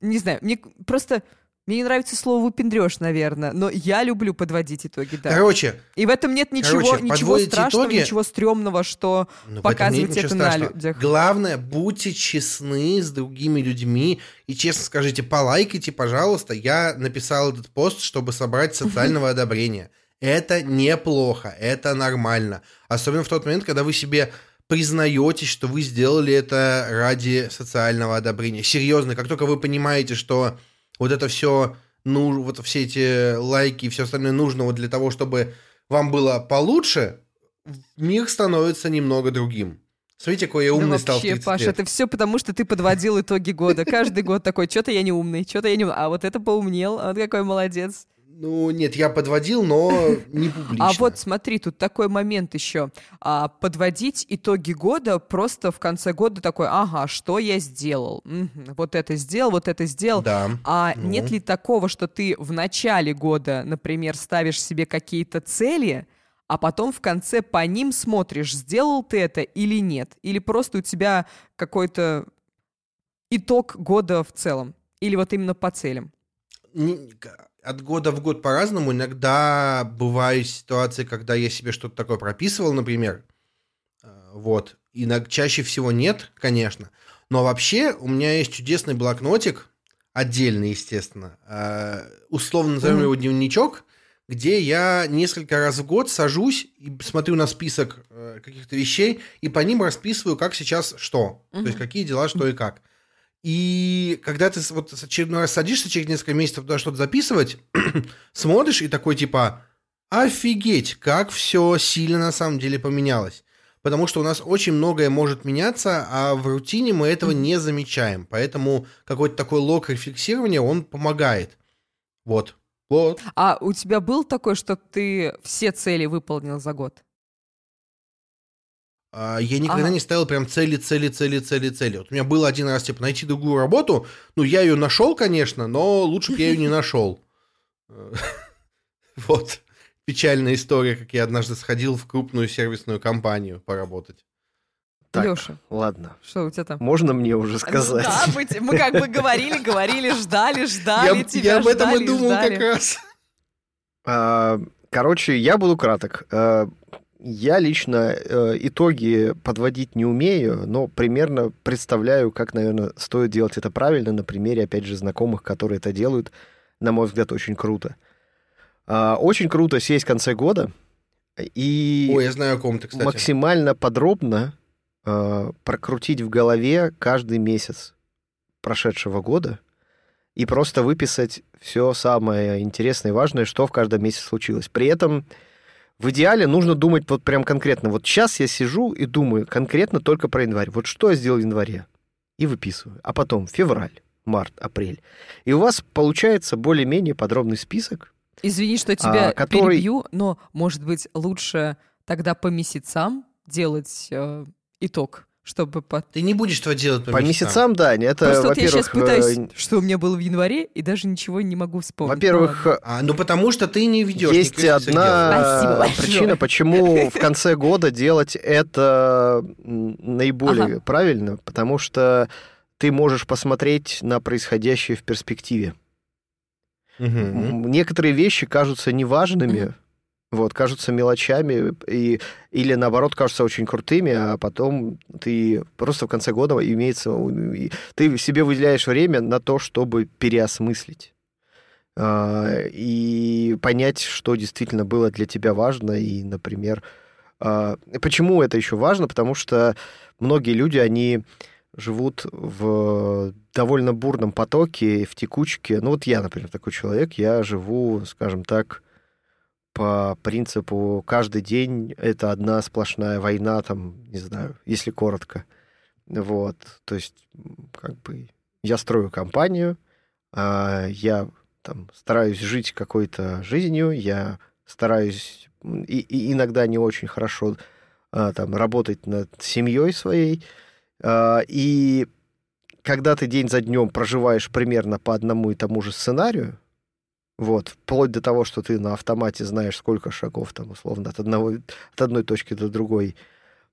Не знаю, мне просто... Мне не нравится слово «выпендрёж», наверное, но я люблю подводить итоги, да. Короче, И в этом нет ничего, Короче, ничего страшного, итоги. ничего стрёмного, что ну, показывать это на страшного. людях. Главное, будьте честны с другими людьми и честно скажите, полайкайте, пожалуйста. Я написал этот пост, чтобы собрать социального одобрения. Это неплохо, это нормально. Особенно в тот момент, когда вы себе признаетесь, что вы сделали это ради социального одобрения. Серьезно, как только вы понимаете, что вот это все, ну, вот все эти лайки и все остальное нужно вот для того, чтобы вам было получше, мир становится немного другим. Смотрите, какой я умный стал в вообще, 30 Паша, лет. это все потому, что ты подводил итоги года. Каждый год такой, что-то я не умный, что-то я не умный. А вот это поумнел, а вот какой молодец. Ну, нет, я подводил, но (laughs) не публично. А вот смотри, тут такой момент еще. А, подводить итоги года просто в конце года такой, ага, что я сделал? Вот это сделал, вот это сделал. Да. А Ну. нет ли такого, что ты в начале года, например, ставишь себе какие-то цели, а потом в конце по ним смотришь, сделал ты это или нет? Или просто у тебя какой-то итог года в целом? Или вот именно по целям? От года в год по-разному. Иногда бывают ситуации, когда я себе что-то такое прописывал, например. А, Вот. Иногда, чаще всего нет, конечно. Но вообще у меня есть чудесный блокнотик, отдельный, естественно. а, Условно назовем Мгм. его дневничок, где я несколько раз в год сажусь и смотрю на список э, каких-то вещей и по ним расписываю, как сейчас что. То есть какие дела, что и как. И когда ты вот очередной раз садишься через несколько месяцев туда что-то записывать, (clears throat) смотришь и такой типа, офигеть, как все сильно на самом деле поменялось. Потому что у нас очень многое может меняться, а в рутине мы этого не замечаем. Поэтому какой-то такой лог рефлексирования, он помогает. Вот. Вот. А у тебя был такой, что ты все цели выполнил за год? А, Я никогда Ага. не ставил прям цели, цели, цели, цели, цели. Вот у меня было один раз, типа, найти другую работу. Ну, я ее нашел, конечно, но лучше бы я ее не нашел. Э, (laughs) Вот. Печальная история, как я однажды сходил в крупную сервисную компанию поработать. Так, Лёша, ладно. что у тебя там? Можно мне уже Ну сказать? да, мы, те- мы как бы говорили, говорили, ждали, ждали Я, тебя, я об этом ждали, и думал ждали. как раз. А, Короче, я буду краток. Я лично э, итоги подводить не умею, но примерно представляю, как, наверное, стоит делать это правильно на примере, опять же, знакомых, которые это делают. На мой взгляд, очень круто. А, Очень круто сесть в конце года и Ой, я знаю о ком ты, кстати. максимально подробно э, прокрутить в голове каждый месяц прошедшего года и просто выписать все самое интересное и важное, что в каждом месяце случилось. При этом в идеале нужно думать вот прям конкретно. Вот сейчас я сижу и думаю конкретно только про январь. Вот что я сделал в январе? И выписываю. А потом февраль, март, апрель. И у вас получается более-менее подробный список. Извини, что тебя А, который- перебью, но, может быть, лучше тогда по месяцам делать э, итог, чтобы по... Ты не будешь этого делать по, По месяцам, да, это, Просто вот я сейчас во-первых, пытаюсь, э, что у меня было в январе, и даже ничего не могу вспомнить. Ну во-первых, ладно. А, ну потому что ты не ведешь. Есть одна большое. причина, почему в конце года делать это наиболее Ага. правильно, потому что ты можешь посмотреть на происходящее в перспективе. М, Некоторые вещи кажутся неважными, вот, кажутся мелочами, и, или наоборот кажутся очень крутыми, а потом ты просто в конце года имеется... Ты себе выделяешь время на то, чтобы переосмыслить а, и понять, что действительно было для тебя важно, и, например, а, почему это еще важно, потому что многие люди, они живут в довольно бурном потоке, в текучке. Ну вот я, например, такой человек, я живу, скажем так, по принципу каждый день это одна сплошная война, там, не знаю, если коротко. Вот, то есть, как бы, я строю компанию, а, я там стараюсь жить какой-то жизнью, я стараюсь и, и иногда не очень хорошо а, там работать над семьей своей, а, и когда ты день за днем проживаешь примерно по одному и тому же сценарию, вот, вплоть до того, что ты на автомате знаешь, сколько шагов там, условно, от, одного, от одной точки до другой.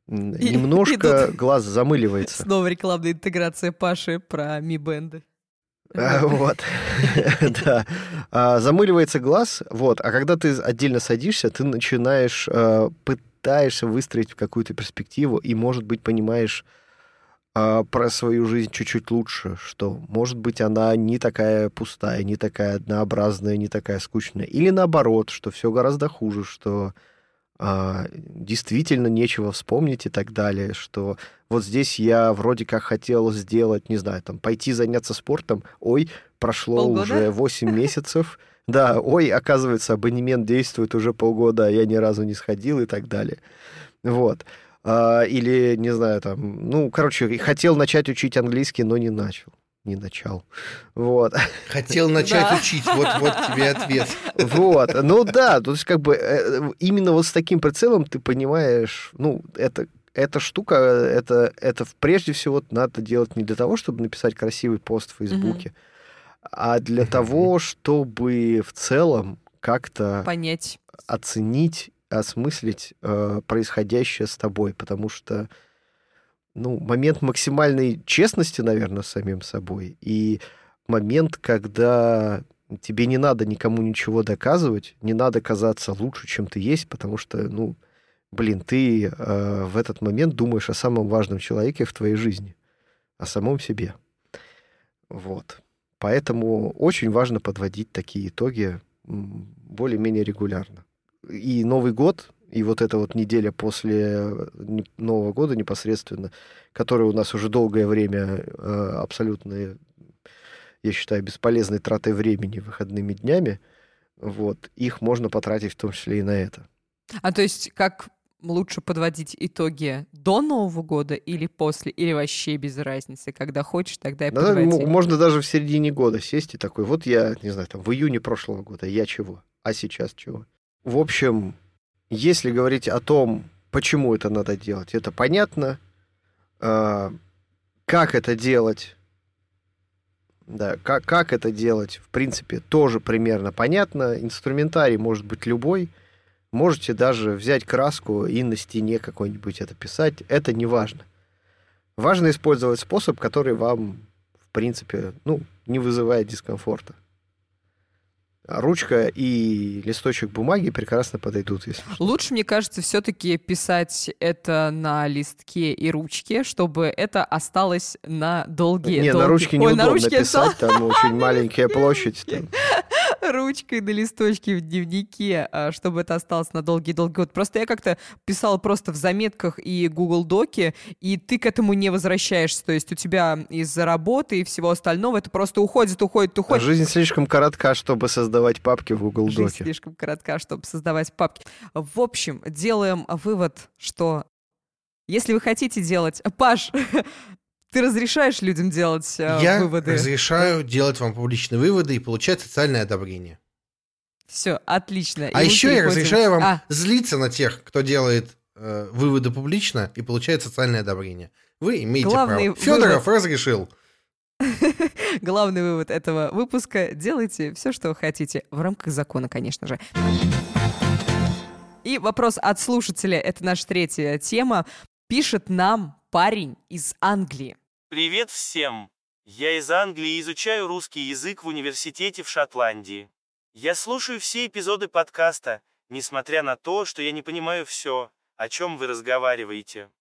И, Немножко и глаз замыливается. Снова рекламная интеграция Паши про ми-бенды. А, вот, (laughs) да. А, замыливается глаз, вот. А когда ты отдельно садишься, ты начинаешь, а, пытаешься выстроить какую-то перспективу и, может быть, понимаешь а, про свою жизнь чуть-чуть лучше, что, может быть, она не такая пустая, не такая однообразная, не такая скучная. Или наоборот, что все гораздо хуже, что а, действительно нечего вспомнить и так далее, что вот здесь я вроде как хотел сделать, не знаю, там, пойти заняться спортом, ой, прошло полгода? уже 8 (laughs) месяцев, да, ой, оказывается, абонемент действует уже полгода, а я ни разу не сходил и так далее. Вот. А, или, не знаю, там, ну, короче, хотел начать учить английский, но не начал. Не начал. Вот. Хотел начать да. учить, вот, вот тебе ответ. Вот, ну да, то есть как бы э, именно вот с таким прицелом ты понимаешь, ну, это эта штука, это, это прежде всего надо делать не для того, чтобы написать красивый пост в Фейсбуке, mm-hmm. а для того, чтобы в целом как-то понять, оценить осмыслить э, происходящее с тобой, потому что ну, момент максимальной честности, наверное, с самим собой, и момент, когда тебе не надо никому ничего доказывать, не надо казаться лучше, чем ты есть, потому что, ну, блин, ты э, в этот момент думаешь о самом важном человеке в твоей жизни, о самом себе. Вот. Поэтому очень важно подводить такие итоги более-менее регулярно и Новый год, и вот эта вот неделя после Нового года непосредственно, которая у нас уже долгое время э, абсолютно, я считаю, бесполезной тратой времени выходными днями, вот, их можно потратить в том числе и на это. А то есть как лучше подводить итоги до Нового года или после, или вообще без разницы, когда хочешь, тогда и да, подводи. Можно даже в середине года сесть и такой, вот я, не знаю, там, в июне прошлого года, я чего, а сейчас чего. В общем, если говорить о том, почему это надо делать, это понятно. А, как это делать, да, как, как это делать, в принципе, тоже примерно понятно. Инструментарий может быть любой. Можете даже взять краску и на стене какой-нибудь это писать. Это не важно. Важно использовать способ, который вам, в принципе, ну, не вызывает дискомфорта ручка и листочек бумаги прекрасно подойдут. Если Лучше, мне кажется, все-таки писать это на листке и ручке, чтобы это осталось на долгие Не, долгие... на ручке неудобно на ручке писать, там очень маленькая площадь. Там. (laughs) ручкой на листочке в дневнике, а, чтобы это осталось на долгий-долгий год. Просто я как-то писала просто в заметках и Google Доке, и ты к этому не возвращаешься. То есть у тебя из-за работы и всего остального это просто уходит, уходит, уходит. Жизнь слишком коротка, чтобы создавать папки в Google Доке. Жизнь слишком коротка, чтобы создавать папки. В общем, делаем вывод, что если вы хотите делать... Паш, (laughs) ты разрешаешь людям делать э, Я выводы? Я разрешаю делать вам публичные выводы и получать социальное одобрение. Все, отлично. А и еще переходим... я разрешаю вам а. злиться на тех, кто делает э, выводы публично и получает социальное одобрение. Вы имеете Главный право. Федоров вывод... разрешил. (laughs) Главный вывод этого выпуска – делайте все, что хотите, в рамках закона, конечно же. И вопрос от слушателя, это наша третья тема. Пишет нам парень из Англии. Привет всем! Я из Англии изучаю русский язык в университете в Шотландии. Я слушаю все эпизоды подкаста, несмотря на то, что я не понимаю все, о чем вы разговариваете.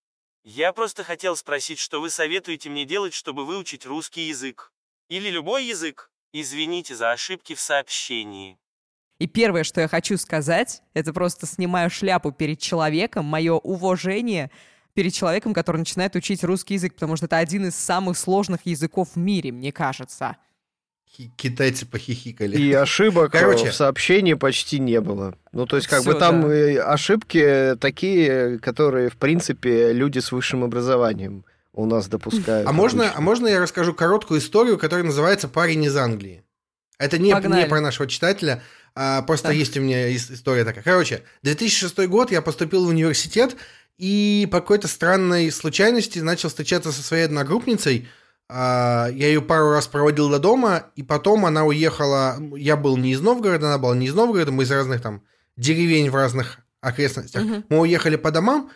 Я просто хотел спросить, что вы советуете мне делать, чтобы выучить русский язык. Или любой язык. Извините за ошибки в сообщении. И первое, что я хочу сказать, это просто снимаю шляпу перед человеком, мое уважение – перед человеком, который начинает учить русский язык, потому что это один из самых сложных языков в мире, мне кажется. Китайцы похихикали. И ошибок (laughs) Короче. в сообщении почти не было. Ну, то есть, как Всё, бы там да. ошибки такие, которые, в принципе, люди с высшим образованием у нас допускают. А можно, а можно я расскажу короткую историю, которая называется «Парень из Англии»? Это не, не про нашего читателя, а просто так. есть у меня история такая. Короче, 2006 год я поступил в университет, и по какой-то странной случайности начал встречаться со своей одногруппницей. А, я ее пару раз проводил до дома, и потом она уехала. Я был не из Новгорода, она была не из Новгорода, мы из разных там деревень в разных окрестностях. Угу. Мы уехали по домам,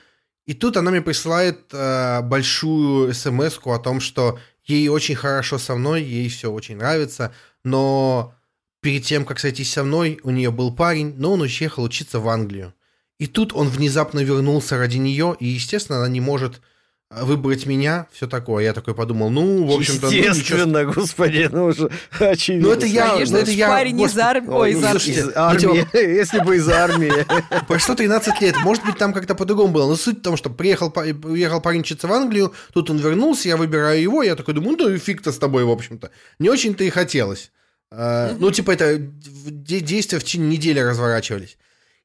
и тут она мне присылает э, большую смс о том, что ей очень хорошо со мной, ей все очень нравится, но перед тем, как сойтись со мной, у нее был парень, но он уехал учиться в Англию. И тут он внезапно вернулся ради нее, и, естественно, она не может а, выбрать меня, все такое. Я такой подумал, ну, в общем-то... Естественно, ну, господи, ну уже очевидно. Ну, это я... Конечно, ну, это я парень господи, из армии. Ой, из, армии. из армии. Если бы из армии. (laughs) Прошло 13 лет. Может быть, там как-то по-другому было. Но суть в том, что приехал, уехал парень учиться в Англию, тут он вернулся, я выбираю его, я такой думаю, ну, фиг-то с тобой, в общем-то. Не очень-то и хотелось. Uh, ну, типа, это действия в течение недели разворачивались.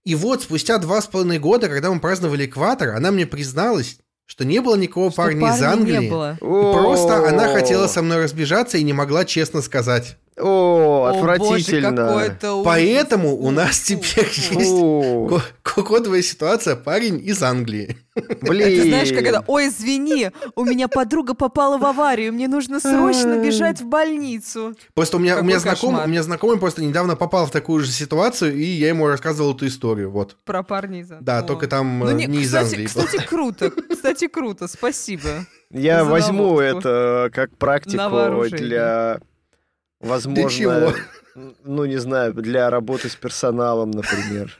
И вот спустя два с половиной года, когда мы праздновали экватор, она мне призналась, что не было никакого что парня из Англии. Не было. Просто она хотела со мной разбежаться и не могла честно сказать. О, отвратительно. О, боже, Поэтому у нас теперь есть кодовая ситуация парень из Англии. Блин. Это знаешь, когда, ой, извини, у меня подруга попала в аварию, мне нужно срочно бежать в больницу. Просто у меня, у меня, знакомый, у меня знакомый просто недавно попал в такую же ситуацию, и я ему рассказывал эту историю, вот. Про парня из Англии. Да, О. только там ну, не, не кстати, из Англии. Кстати, круто, кстати, круто, спасибо. Я возьму это как практику для Возможно, для чего? ну не знаю, для работы с персоналом, например.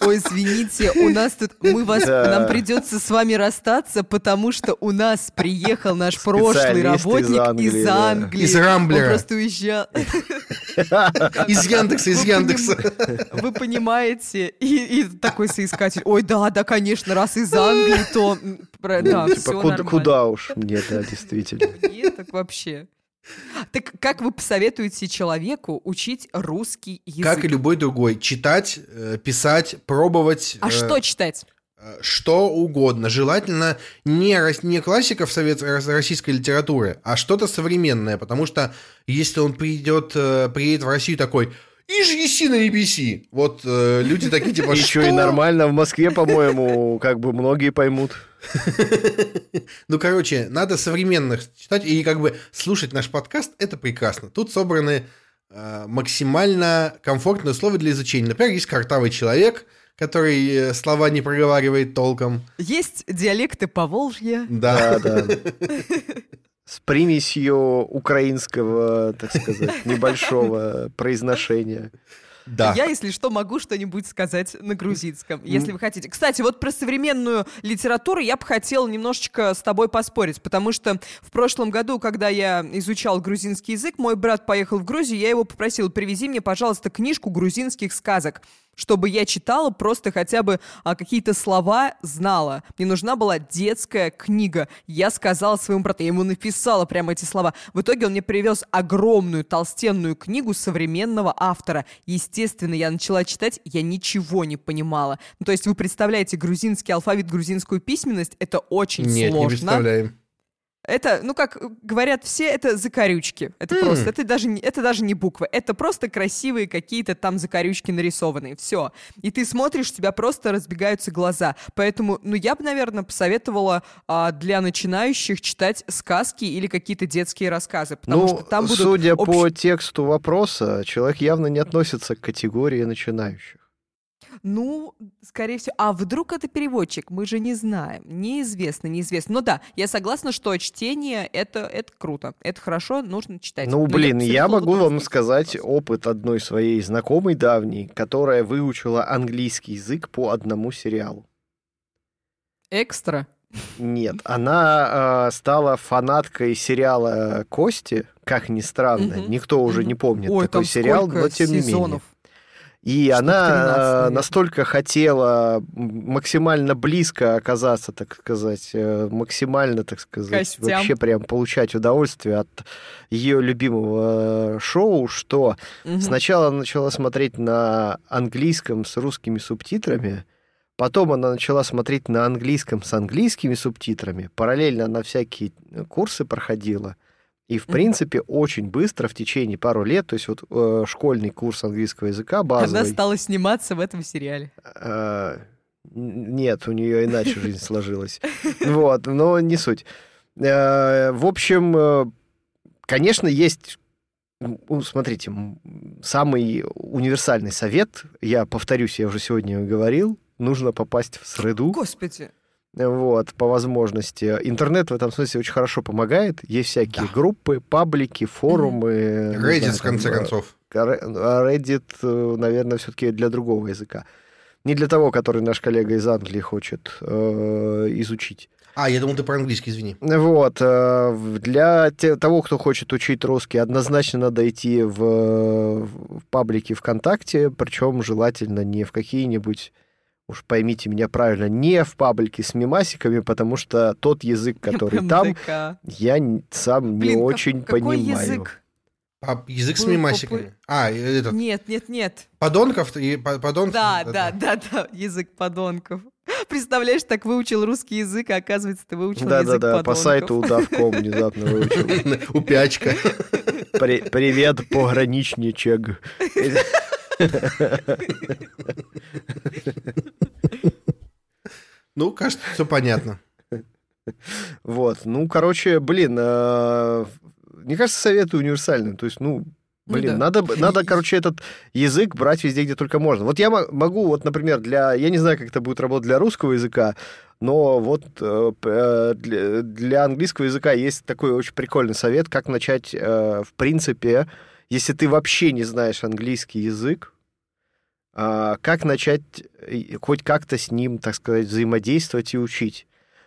Ой, извините, у нас тут мы вас да. нам придется с вами расстаться, потому что у нас приехал наш прошлый работник из Англии. Из, Англии. из Рамблера. Он просто уезжал. (laughs) Из Яндекса, из Яндекса. Вы понимаете? И, и такой соискатель. Ой, да, да, конечно, раз из Англии, то да, типа, куда, куда уж мне, да, действительно. Нет, так вообще. Так как вы посоветуете человеку учить русский язык? Как и любой другой. Читать, э, писать, пробовать. А э, что читать? Э, что угодно. Желательно не, не классиков совет, российской литературы, а что-то современное. Потому что если он придет, приедет в Россию такой... Иж еси на EBC. Вот э, люди такие типа... Еще и нормально в Москве, по-моему, как бы многие поймут. (laughs) Ну, короче, надо современных читать и как бы слушать наш подкаст, это прекрасно. Тут собраны э, максимально комфортные условия для изучения. Например, есть картавый человек, который э, слова не проговаривает толком. Есть диалекты Поволжья. Да, да. (laughs) С примесью украинского, так сказать, небольшого произношения. Да. Я, если что, могу что-нибудь сказать на грузинском, если вы хотите. Кстати, вот про современную литературу я бы хотела немножечко с тобой поспорить, потому что в прошлом году, когда я изучал грузинский язык, мой брат поехал в Грузию, я его попросил, привези мне, пожалуйста, книжку грузинских сказок чтобы я читала, просто хотя бы а, какие-то слова знала. Мне нужна была детская книга. Я сказала своему брату, я ему написала прямо эти слова. В итоге он мне привез огромную толстенную книгу современного автора. Естественно, я начала читать, я ничего не понимала. Ну, то есть вы представляете грузинский алфавит, грузинскую письменность, это очень Нет, сложно. Не представляем. Это, ну как говорят все, это закорючки. Это mm. просто, это даже, не, это даже не буквы. Это просто красивые какие-то там закорючки нарисованные. Все. И ты смотришь, у тебя просто разбегаются глаза. Поэтому, ну я бы, наверное, посоветовала а, для начинающих читать сказки или какие-то детские рассказы. Потому ну, что там будут судя общ... по тексту вопроса, человек явно не относится к категории начинающих. Ну, скорее всего. А вдруг это переводчик? Мы же не знаем. Неизвестно, неизвестно. Но да, я согласна, что чтение это, это круто. Это хорошо, нужно читать. Ну, блин, я, я могу вам сказать вопрос. опыт одной своей знакомой давней, которая выучила английский язык по одному сериалу. Экстра? Нет, она э, стала фанаткой сериала Кости, как ни странно. Никто уже не помнит Ой, такой сериал, но тем сезонов? не менее. И Штук она 13, настолько хотела максимально близко оказаться, так сказать, э, максимально, так сказать, Костям. вообще прям получать удовольствие от ее любимого шоу, что угу. сначала начала смотреть на английском с русскими субтитрами, Потом она начала смотреть на английском с английскими субтитрами. Параллельно она всякие курсы проходила. И, в принципе, очень быстро, в течение пару лет, то есть вот э, школьный курс английского языка базовый... Она стала сниматься в этом сериале. Э, нет, у нее иначе жизнь сложилась. Вот, но не суть. Э, в общем, э, конечно, есть... Смотрите, самый универсальный совет, я повторюсь, я уже сегодня говорил, нужно попасть в среду. Господи! Вот, по возможности. Интернет в этом смысле очень хорошо помогает. Есть всякие да. группы, паблики, форумы. Reddit, знаю, в конце там, концов. Reddit, э, наверное, все-таки для другого языка. Не для того, который наш коллега из Англии хочет э, изучить. А, я думал, ты про английский, извини. Вот. Э, для того, кто хочет учить русский, однозначно надо идти в, в паблики ВКонтакте, причем желательно не в какие-нибудь уж поймите меня правильно, не в паблике с мемасиками, потому что тот язык, который там, я сам Блин, не очень как, понимаю. Язык? А, язык с мемасиками. А, этот... Нет, нет, нет. Подонков? И, подонков? Да, да, да, да, (laughs) язык подонков. Представляешь, так выучил русский язык, а оказывается, ты выучил да, язык Да, да, да, по сайту (laughs) удавком внезапно выучил. (laughs) Упячка. Привет, пограничничек. Ну, кажется, все понятно. Вот, ну, короче, блин, э, мне кажется, советы универсальные. То есть, ну, ну блин, ну, да. надо, надо, (laughs) короче, этот язык брать везде, где только можно. Вот я могу, вот, например, для... Я не знаю, как это будет работать для русского языка, но вот э, э, для, для английского языка есть такой очень прикольный совет, как начать, в принципе, если ты вообще не знаешь английский язык, а, как начать хоть как-то с ним, так сказать, взаимодействовать и учить.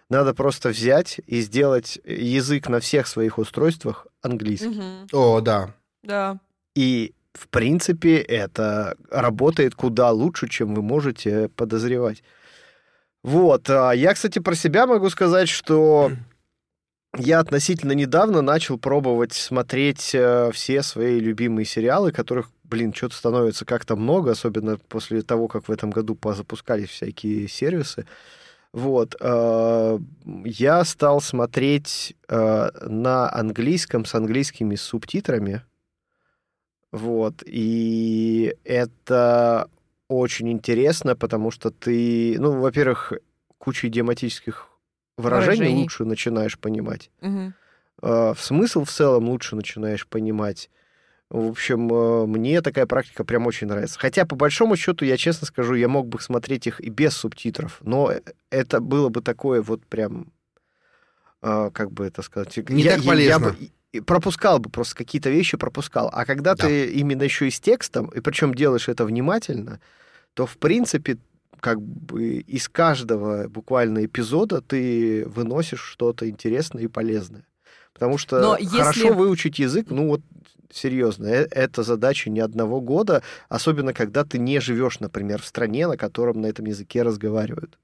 Надо просто взять и сделать язык на всех своих устройствах английский. Угу. О, да. Да. И, в принципе, это работает куда лучше, чем вы можете подозревать. Вот. А я, кстати, про себя могу сказать, что (clears throat) я относительно недавно начал пробовать смотреть э, все свои любимые сериалы, которых блин, что-то становится как-то много, особенно после того, как в этом году позапускались всякие сервисы. Вот. Э, я стал смотреть э, на английском с английскими субтитрами. Вот. И это очень интересно, потому что ты, ну, во-первых, кучу идиоматических выражений. лучше начинаешь понимать. Угу. В смысл в целом лучше начинаешь понимать. В общем, э, мне такая практика прям очень нравится. Хотя, по большому счету, я честно скажу, я мог бы смотреть их и без субтитров, но э, это было бы такое вот прям, э, как бы это сказать... Не я, так полезно. Я, я бы пропускал бы просто какие-то вещи, пропускал. А когда да. ты именно еще и с текстом, и причем делаешь это внимательно, то, в принципе, как бы из каждого буквально эпизода ты выносишь что-то интересное и полезное. Потому что Но хорошо если... выучить язык, ну вот серьезно, э, это задача не одного года, особенно когда ты не живешь, например, в стране, на котором на этом языке разговаривают.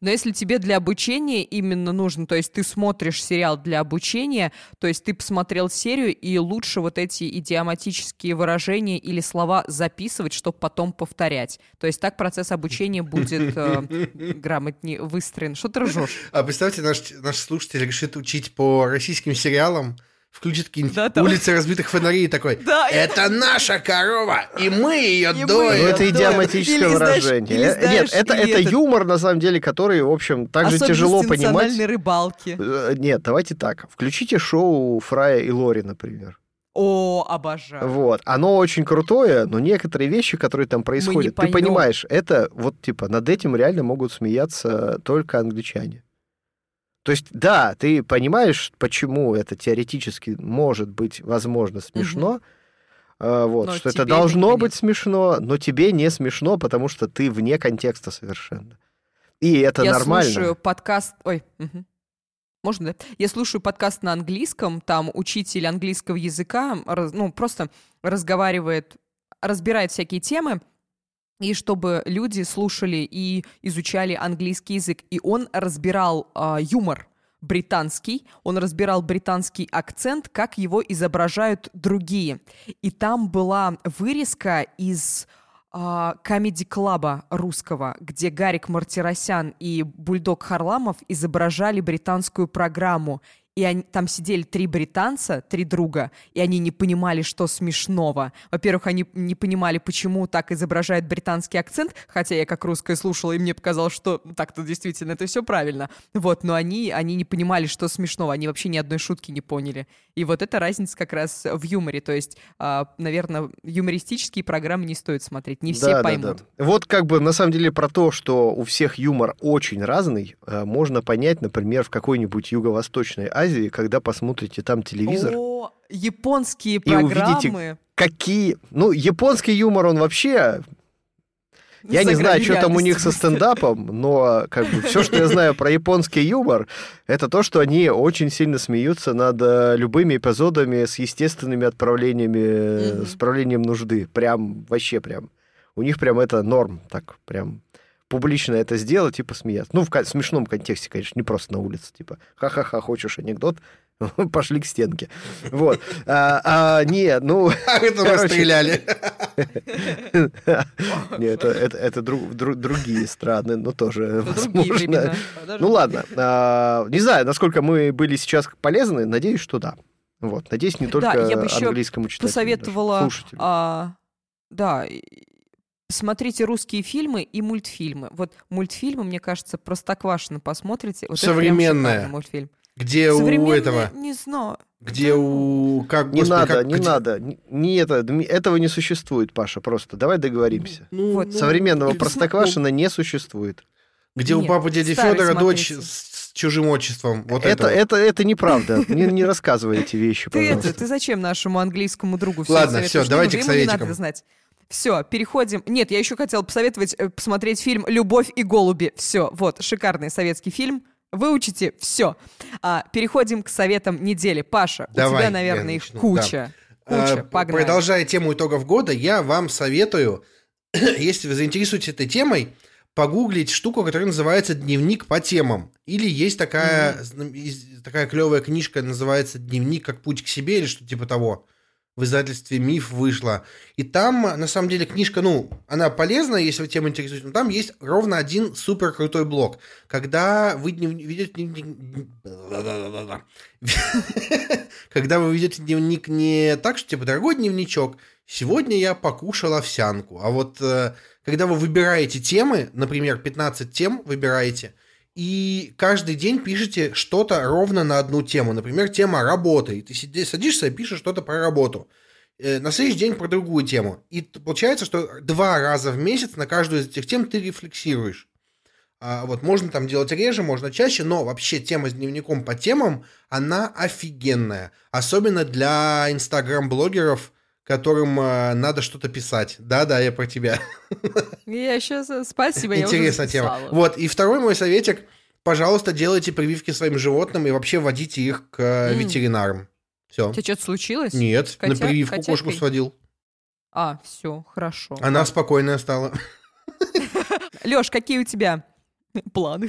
Но если тебе для обучения именно нужно, то есть ты смотришь сериал для обучения, то есть ты посмотрел серию, и лучше вот эти идиоматические выражения или слова записывать, чтобы потом повторять. То есть так процесс обучения будет э, (laughs) грамотнее выстроен. Что ты ржешь? А представьте, наш, наш слушатель решит учить по российским сериалам, включит какие-нибудь да, там... улицы разбитых фонарей и такой, да, это наша корова, и мы ее и доим. Ну, это идиоматическое или, выражение. Или, знаешь, Нет, это, это этот... юмор, на самом деле, который, в общем, также тяжело понимать. рыбалки. Э, нет, давайте так. Включите шоу Фрая и Лори, например. О, обожаю. Вот. Оно очень крутое, но некоторые вещи, которые там происходят, ты понимаешь, это вот типа над этим реально могут смеяться только англичане. То есть, да, ты понимаешь, почему это теоретически может быть, возможно, смешно, угу. вот, но что это должно быть смешно, но тебе не смешно, потому что ты вне контекста совершенно. И это Я нормально. Я слушаю подкаст... Ой, угу. Можно, да? Я слушаю подкаст на английском, там учитель английского языка, ну, просто разговаривает разбирает всякие темы, и чтобы люди слушали и изучали английский язык. И он разбирал э, юмор британский, он разбирал британский акцент, как его изображают другие. И там была вырезка из комедий-клаба русского, где Гарик Мартиросян и Бульдог Харламов изображали британскую программу и они, там сидели три британца, три друга, и они не понимали, что смешного. Во-первых, они не понимали, почему так изображает британский акцент, хотя я как русская слушала, и мне показалось, что так-то действительно это все правильно. Вот, но они, они не понимали, что смешного, они вообще ни одной шутки не поняли. И вот эта разница как раз в юморе, то есть, э, наверное, юмористические программы не стоит смотреть, не все да, поймут. Да, да. Вот как бы на самом деле про то, что у всех юмор очень разный, э, можно понять, например, в какой-нибудь юго-восточной Азии, Азии, когда посмотрите там телевизор. О, японские программы. Увидите, какие... Ну, японский юмор, он вообще... Я не знаю, что там у них со стендапом, но как бы все, что я знаю про японский юмор, это то, что они очень сильно смеются над э, любыми эпизодами с естественными отправлениями, mm-hmm. с правлением нужды. Прям, вообще прям. У них прям это норм, так прям публично это сделать и посмеяться. Ну, в смешном контексте, конечно, не просто на улице, типа, ха-ха-ха, хочешь анекдот? (laughs) Пошли к стенке. Вот. А, а, не, ну... (laughs) А это мы стреляли. (laughs) Нет, это, это, это друг, друг, другие страны, но тоже ну, возможно. Ну ладно. А, не знаю, насколько мы были сейчас полезны, надеюсь, что да. Вот, надеюсь, не только да, я бы еще английскому читателю. посоветовала... А, да, Смотрите русские фильмы и мультфильмы. Вот мультфильмы, мне кажется, простоквашино посмотрите. Вот Современная. мультфильм. Где у этого? Не знаю. Где у... Как, не господи, надо, как, не где... надо. Не это, этого не существует, Паша, просто. Давай договоримся. Ну, вот. Современного ну, простоквашина не существует. Где Нет, у папы дяди Федора дочь с чужим отчеством. Вот это, это, это, это неправда. Не, не рассказывай эти вещи, пожалуйста. Ты, это, ты зачем нашему английскому другу все Ладно, все, давайте к советикам. Не надо знать. Все, переходим. Нет, я еще хотела посоветовать э, посмотреть фильм «Любовь и голуби». Все, вот, шикарный советский фильм. Выучите все. А, переходим к советам недели. Паша, Давай, у тебя, наверное, их куча. Да. Куча, а, погнали. Продолжая тему итогов года, я вам советую, (clears throat) если вы заинтересуетесь этой темой, погуглить штуку, которая называется «Дневник по темам». Или есть такая, mm-hmm. такая клевая книжка, называется «Дневник как путь к себе» или что-то типа того в издательстве «Миф» вышла. И там, на самом деле, книжка, ну, она полезна, если вы тем интересуетесь, но там есть ровно один супер крутой блок. Когда вы ведете (laughs) Когда вы ведете дневник не так, что, типа, дорогой дневничок, сегодня я покушал овсянку. А вот э, когда вы выбираете темы, например, 15 тем выбираете – и каждый день пишете что-то ровно на одну тему. Например, тема работы. И ты садишься и пишешь что-то про работу. Э, на следующий день про другую тему. И получается, что два раза в месяц на каждую из этих тем ты рефлексируешь. А вот можно там делать реже, можно чаще, но вообще тема с дневником по темам, она офигенная. Особенно для инстаграм-блогеров, которым э, надо что-то писать. Да-да, я про тебя. Я сейчас... Э, спасибо, Интересная я тема. Вот, и второй мой советик. Пожалуйста, делайте прививки своим животным и вообще водите их к mm. ветеринарам. Все. Тебе что-то случилось? Нет, Котя... на прививку Котяткой? кошку сводил. А, все, хорошо. Она спокойная стала. Лёш, какие у тебя планы?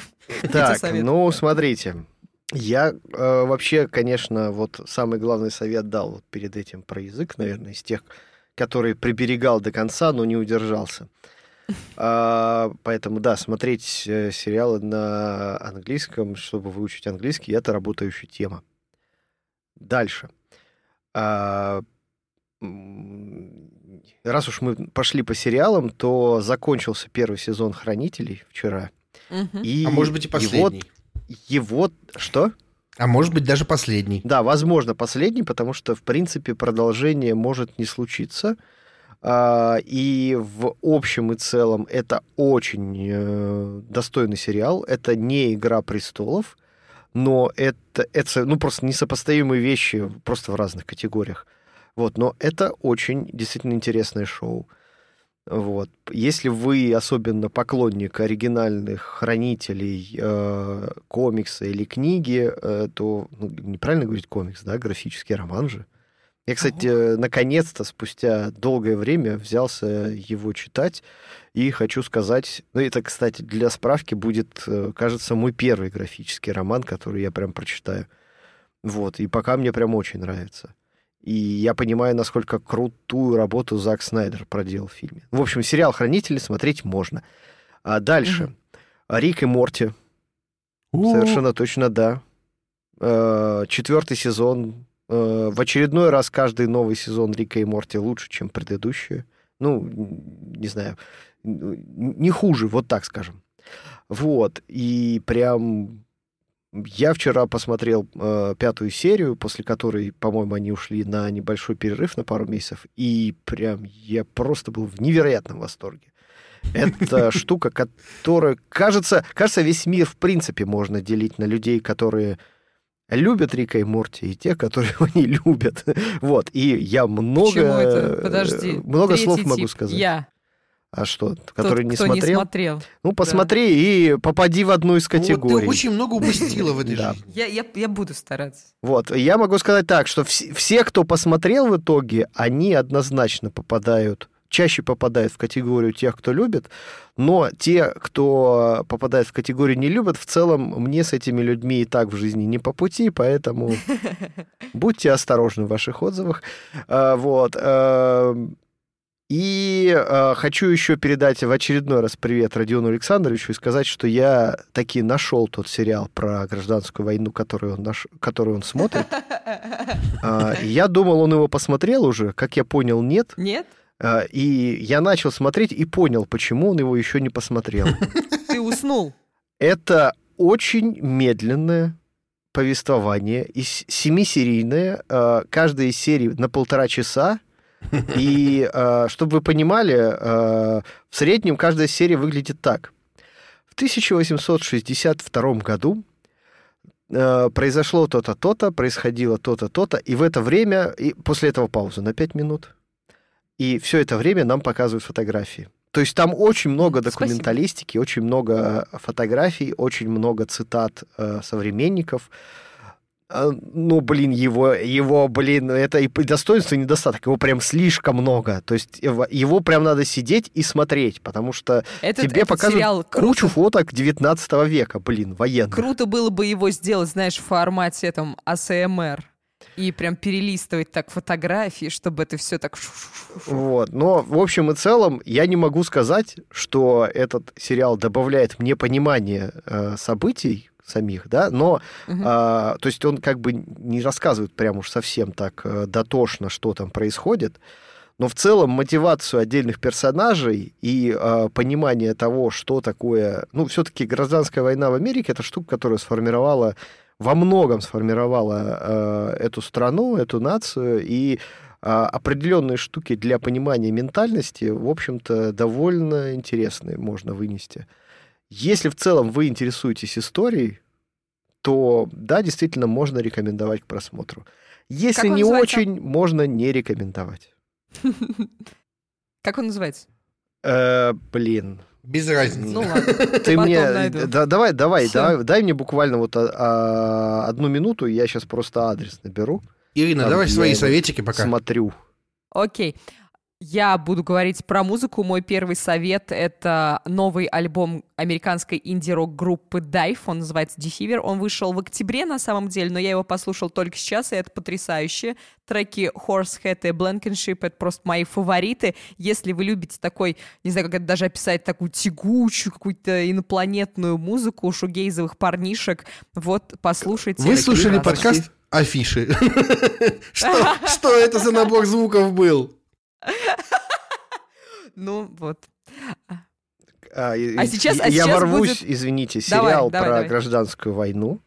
Так, ну, смотрите. Я э, вообще, конечно, вот самый главный совет дал вот перед этим про язык, наверное, из тех, который приберегал до конца, но не удержался. (laughs) А, поэтому, да, смотреть э, сериалы на английском, чтобы выучить английский, это работающая тема. Дальше. А, раз уж мы пошли по сериалам, то закончился первый сезон «Хранителей» вчера. Угу. И а может быть и последний. Вот его... Что? А может быть даже последний. Да, возможно, последний, потому что, в принципе, продолжение может не случиться. А, и в общем и целом это очень э, достойный сериал. Это не «Игра престолов», но это, это ну, просто несопоставимые вещи просто в разных категориях. Вот, но это очень действительно интересное шоу. Вот. Если вы особенно поклонник оригинальных хранителей э, комикса или книги, э, то ну, неправильно говорить комикс, да, графический роман же. Я, кстати, Ого. наконец-то, спустя долгое время, взялся его читать. И хочу сказать, ну это, кстати, для справки будет, э, кажется, мой первый графический роман, который я прям прочитаю. Вот, и пока мне прям очень нравится. И я понимаю, насколько крутую работу Зак Снайдер проделал в фильме. В общем, сериал «Хранители» смотреть можно. А дальше. Mm-hmm. Рик и Морти. О-о-о. Совершенно точно, да. Э, четвертый сезон. Э, в очередной раз каждый новый сезон Рика и Морти лучше, чем предыдущие. Ну, не знаю, не хуже, вот так скажем. Вот, и прям я вчера посмотрел э, пятую серию, после которой, по-моему, они ушли на небольшой перерыв на пару месяцев, и прям я просто был в невероятном восторге. Это (laughs) штука, которая, кажется, кажется, весь мир в принципе можно делить на людей, которые любят Рика и Морти, и тех, которые его (laughs) не любят. Вот, и я много, Подожди, много слов могу тип. сказать. Я. А что, который Тот, не кто смотрел? не смотрел. Ну, посмотри да. и попади в одну из категорий. Вот ты очень много упустила в этой жизни. Я, я, я буду стараться. Вот, я могу сказать так, что вс- все, кто посмотрел в итоге, они однозначно попадают, чаще попадают в категорию тех, кто любит, но те, кто попадает в категорию не любят, в целом мне с этими людьми и так в жизни не по пути, поэтому (laughs) будьте осторожны в ваших отзывах. А, вот. И э, хочу еще передать в очередной раз привет Родиону Александровичу и сказать, что я таки нашел тот сериал про гражданскую войну, который он, наш... который он смотрит. (laughs) Э, я думал, он его посмотрел уже, как я понял, нет. Нет? Э, и я начал смотреть и понял, почему он его еще не посмотрел. (laughs) Ты уснул. Это очень медленное повествование, семисерийное. Э, каждая из серий на полтора часа и э, чтобы вы понимали, э, в среднем каждая серия выглядит так. В 1862 году э, произошло то-то, то-то, происходило то-то, то-то, и в это время, и после этого пауза на 5 минут, и все это время нам показывают фотографии. То есть там очень много документалистики, Спасибо. очень много фотографий, очень много цитат э, современников. А, ну, блин, его, его, блин, это и достоинство, и недостаток. Его прям слишком много. То есть его прям надо сидеть и смотреть, потому что этот, тебе этот показывают кучу круто. фоток 19 века, блин, военных. Круто было бы его сделать, знаешь, в формате этом АСМР и прям перелистывать так фотографии, чтобы это все так... Вот, но в общем и целом я не могу сказать, что этот сериал добавляет мне понимание э, событий, самих, да, но, угу. а, то есть он как бы не рассказывает прям уж совсем так э, дотошно, что там происходит, но в целом мотивацию отдельных персонажей и э, понимание того, что такое, ну, все-таки гражданская война в Америке, это штука, которая сформировала во многом сформировала э, эту страну, эту нацию и э, определенные штуки для понимания ментальности, в общем-то, довольно интересные можно вынести. Если в целом вы интересуетесь историей, то да, действительно можно рекомендовать к просмотру. Если не называется? очень, можно не рекомендовать. (laughs) Как он называется? Э, блин. Без разницы. Ну ладно. (laughs) Ты мне да, давай, давай, давай, дай мне буквально вот а, а, одну минуту, я сейчас просто адрес наберу. Ирина, давай свои советики пока. Смотрю. Окей. Я буду говорить про музыку. Мой первый совет — это новый альбом американской инди-рок группы Dive. Он называется Deceiver. Он вышел в октябре на самом деле, но я его послушал только сейчас, и это потрясающе. Треки Horsehead и Blankenship — это просто мои фавориты. Если вы любите такой, не знаю, как это даже описать, такую тягучую, какую-то инопланетную музыку шугейзовых парнишек, вот, послушайте. Вы слушали подкаст «Афиши». (laughs) (laughs) Что это за набор звуков был? (laughs) Ну, вот. А, а сейчас, а я сейчас ворвусь, будет... извините, сериал давай, давай, про давай. гражданскую войну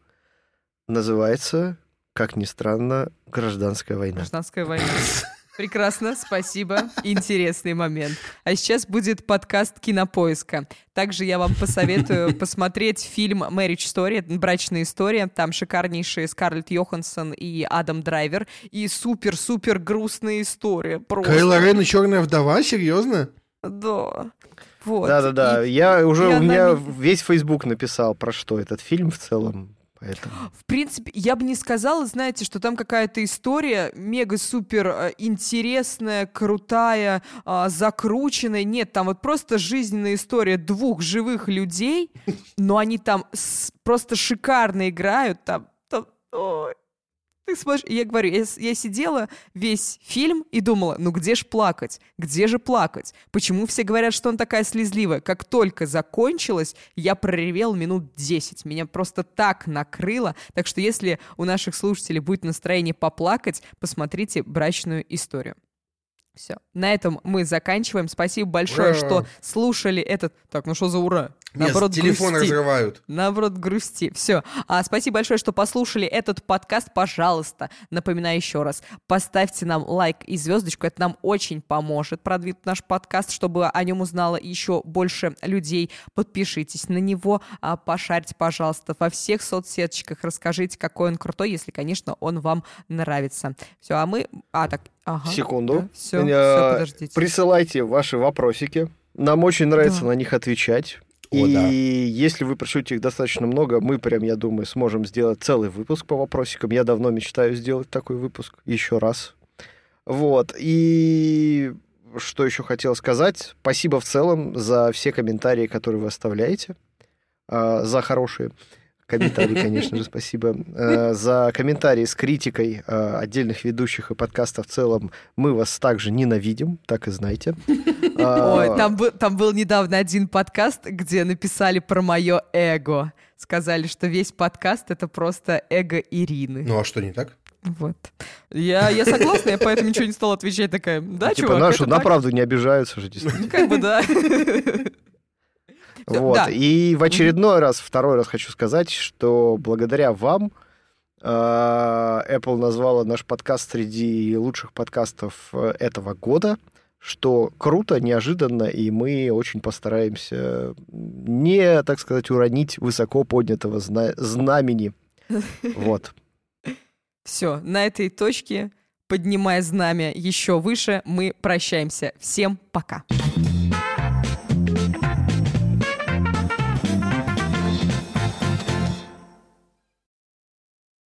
называется, как ни странно, «Гражданская война». «Гражданская война». (laughs) Прекрасно, спасибо. Интересный момент. А сейчас будет подкаст Кинопоиска. Также я вам посоветую (laughs) посмотреть фильм «Marriage Story», «Брачная история». Там шикарнейшие Скарлетт Йоханссон и Адам Драйвер. И супер-супер грустная история. Просто. Кайла Рен и «Черная вдова»? Серьезно? Да. Вот. Да-да-да. Я уже, у меня весь Facebook написал, про что этот фильм в целом. Поэтому... В принципе, я бы не сказала, знаете, что там какая-то история мега-супер э, интересная, крутая, а, закрученная. Нет, там вот просто жизненная история двух живых людей, но они там просто шикарно играют. Там, там, ой, ты смотришь, я говорю, я, я сидела весь фильм и думала, ну где же плакать? Где же плакать? Почему все говорят, что он такая слезливая? Как только закончилось, я проревел минут 10. Меня просто так накрыло. Так что если у наших слушателей будет настроение поплакать, посмотрите «Брачную историю». Все. На этом мы заканчиваем. Спасибо большое, ура! что слушали этот... Так, ну что за ура? Наоборот, Нет, телефон грусти. разрывают. Наоборот, грусти. Все. А, спасибо большое, что послушали этот подкаст. Пожалуйста, напоминаю еще раз, поставьте нам лайк и звездочку. Это нам очень поможет продвинуть наш подкаст, чтобы о нем узнало еще больше людей. Подпишитесь на него, а, пошарьте, пожалуйста, во всех соцсеточках. Расскажите, какой он крутой, если, конечно, он вам нравится. Все, а мы... А, так, ага. Секунду. Да, все, все, подождите. Присылайте ваши вопросики. Нам очень нравится да. на них отвечать. О, и да. если вы пришлете их достаточно много, мы прям, я думаю, сможем сделать целый выпуск по вопросикам. Я давно мечтаю сделать такой выпуск еще раз. Вот. И что еще хотел сказать? Спасибо в целом за все комментарии, которые вы оставляете, а, за хорошие комментарии, (laughs) конечно же, спасибо. Э, за комментарии с критикой э, отдельных ведущих и подкаста в целом мы вас также ненавидим, так и знайте. (laughs) А, Ой, там, был, там был недавно один подкаст, где написали про мое эго. Сказали, что весь подкаст — это просто эго Ирины. Ну а что не так? Вот. Я, я согласна, я поэтому ничего не стала отвечать такая, да, ну, типа, чувак? Типа, на правду не обижаются же, действительно. Как бы, да. (laughs) Вот. Да. И в очередной раз, второй раз хочу сказать, что благодаря вам э, Apple назвала наш подкаст среди лучших подкастов э, этого года, что круто, неожиданно, и мы очень постараемся не, так сказать, уронить высоко поднятого зна- знамени. (laughs) Вот. Все, на этой точке, поднимая знамя еще выше, мы прощаемся. Всем пока. Пока.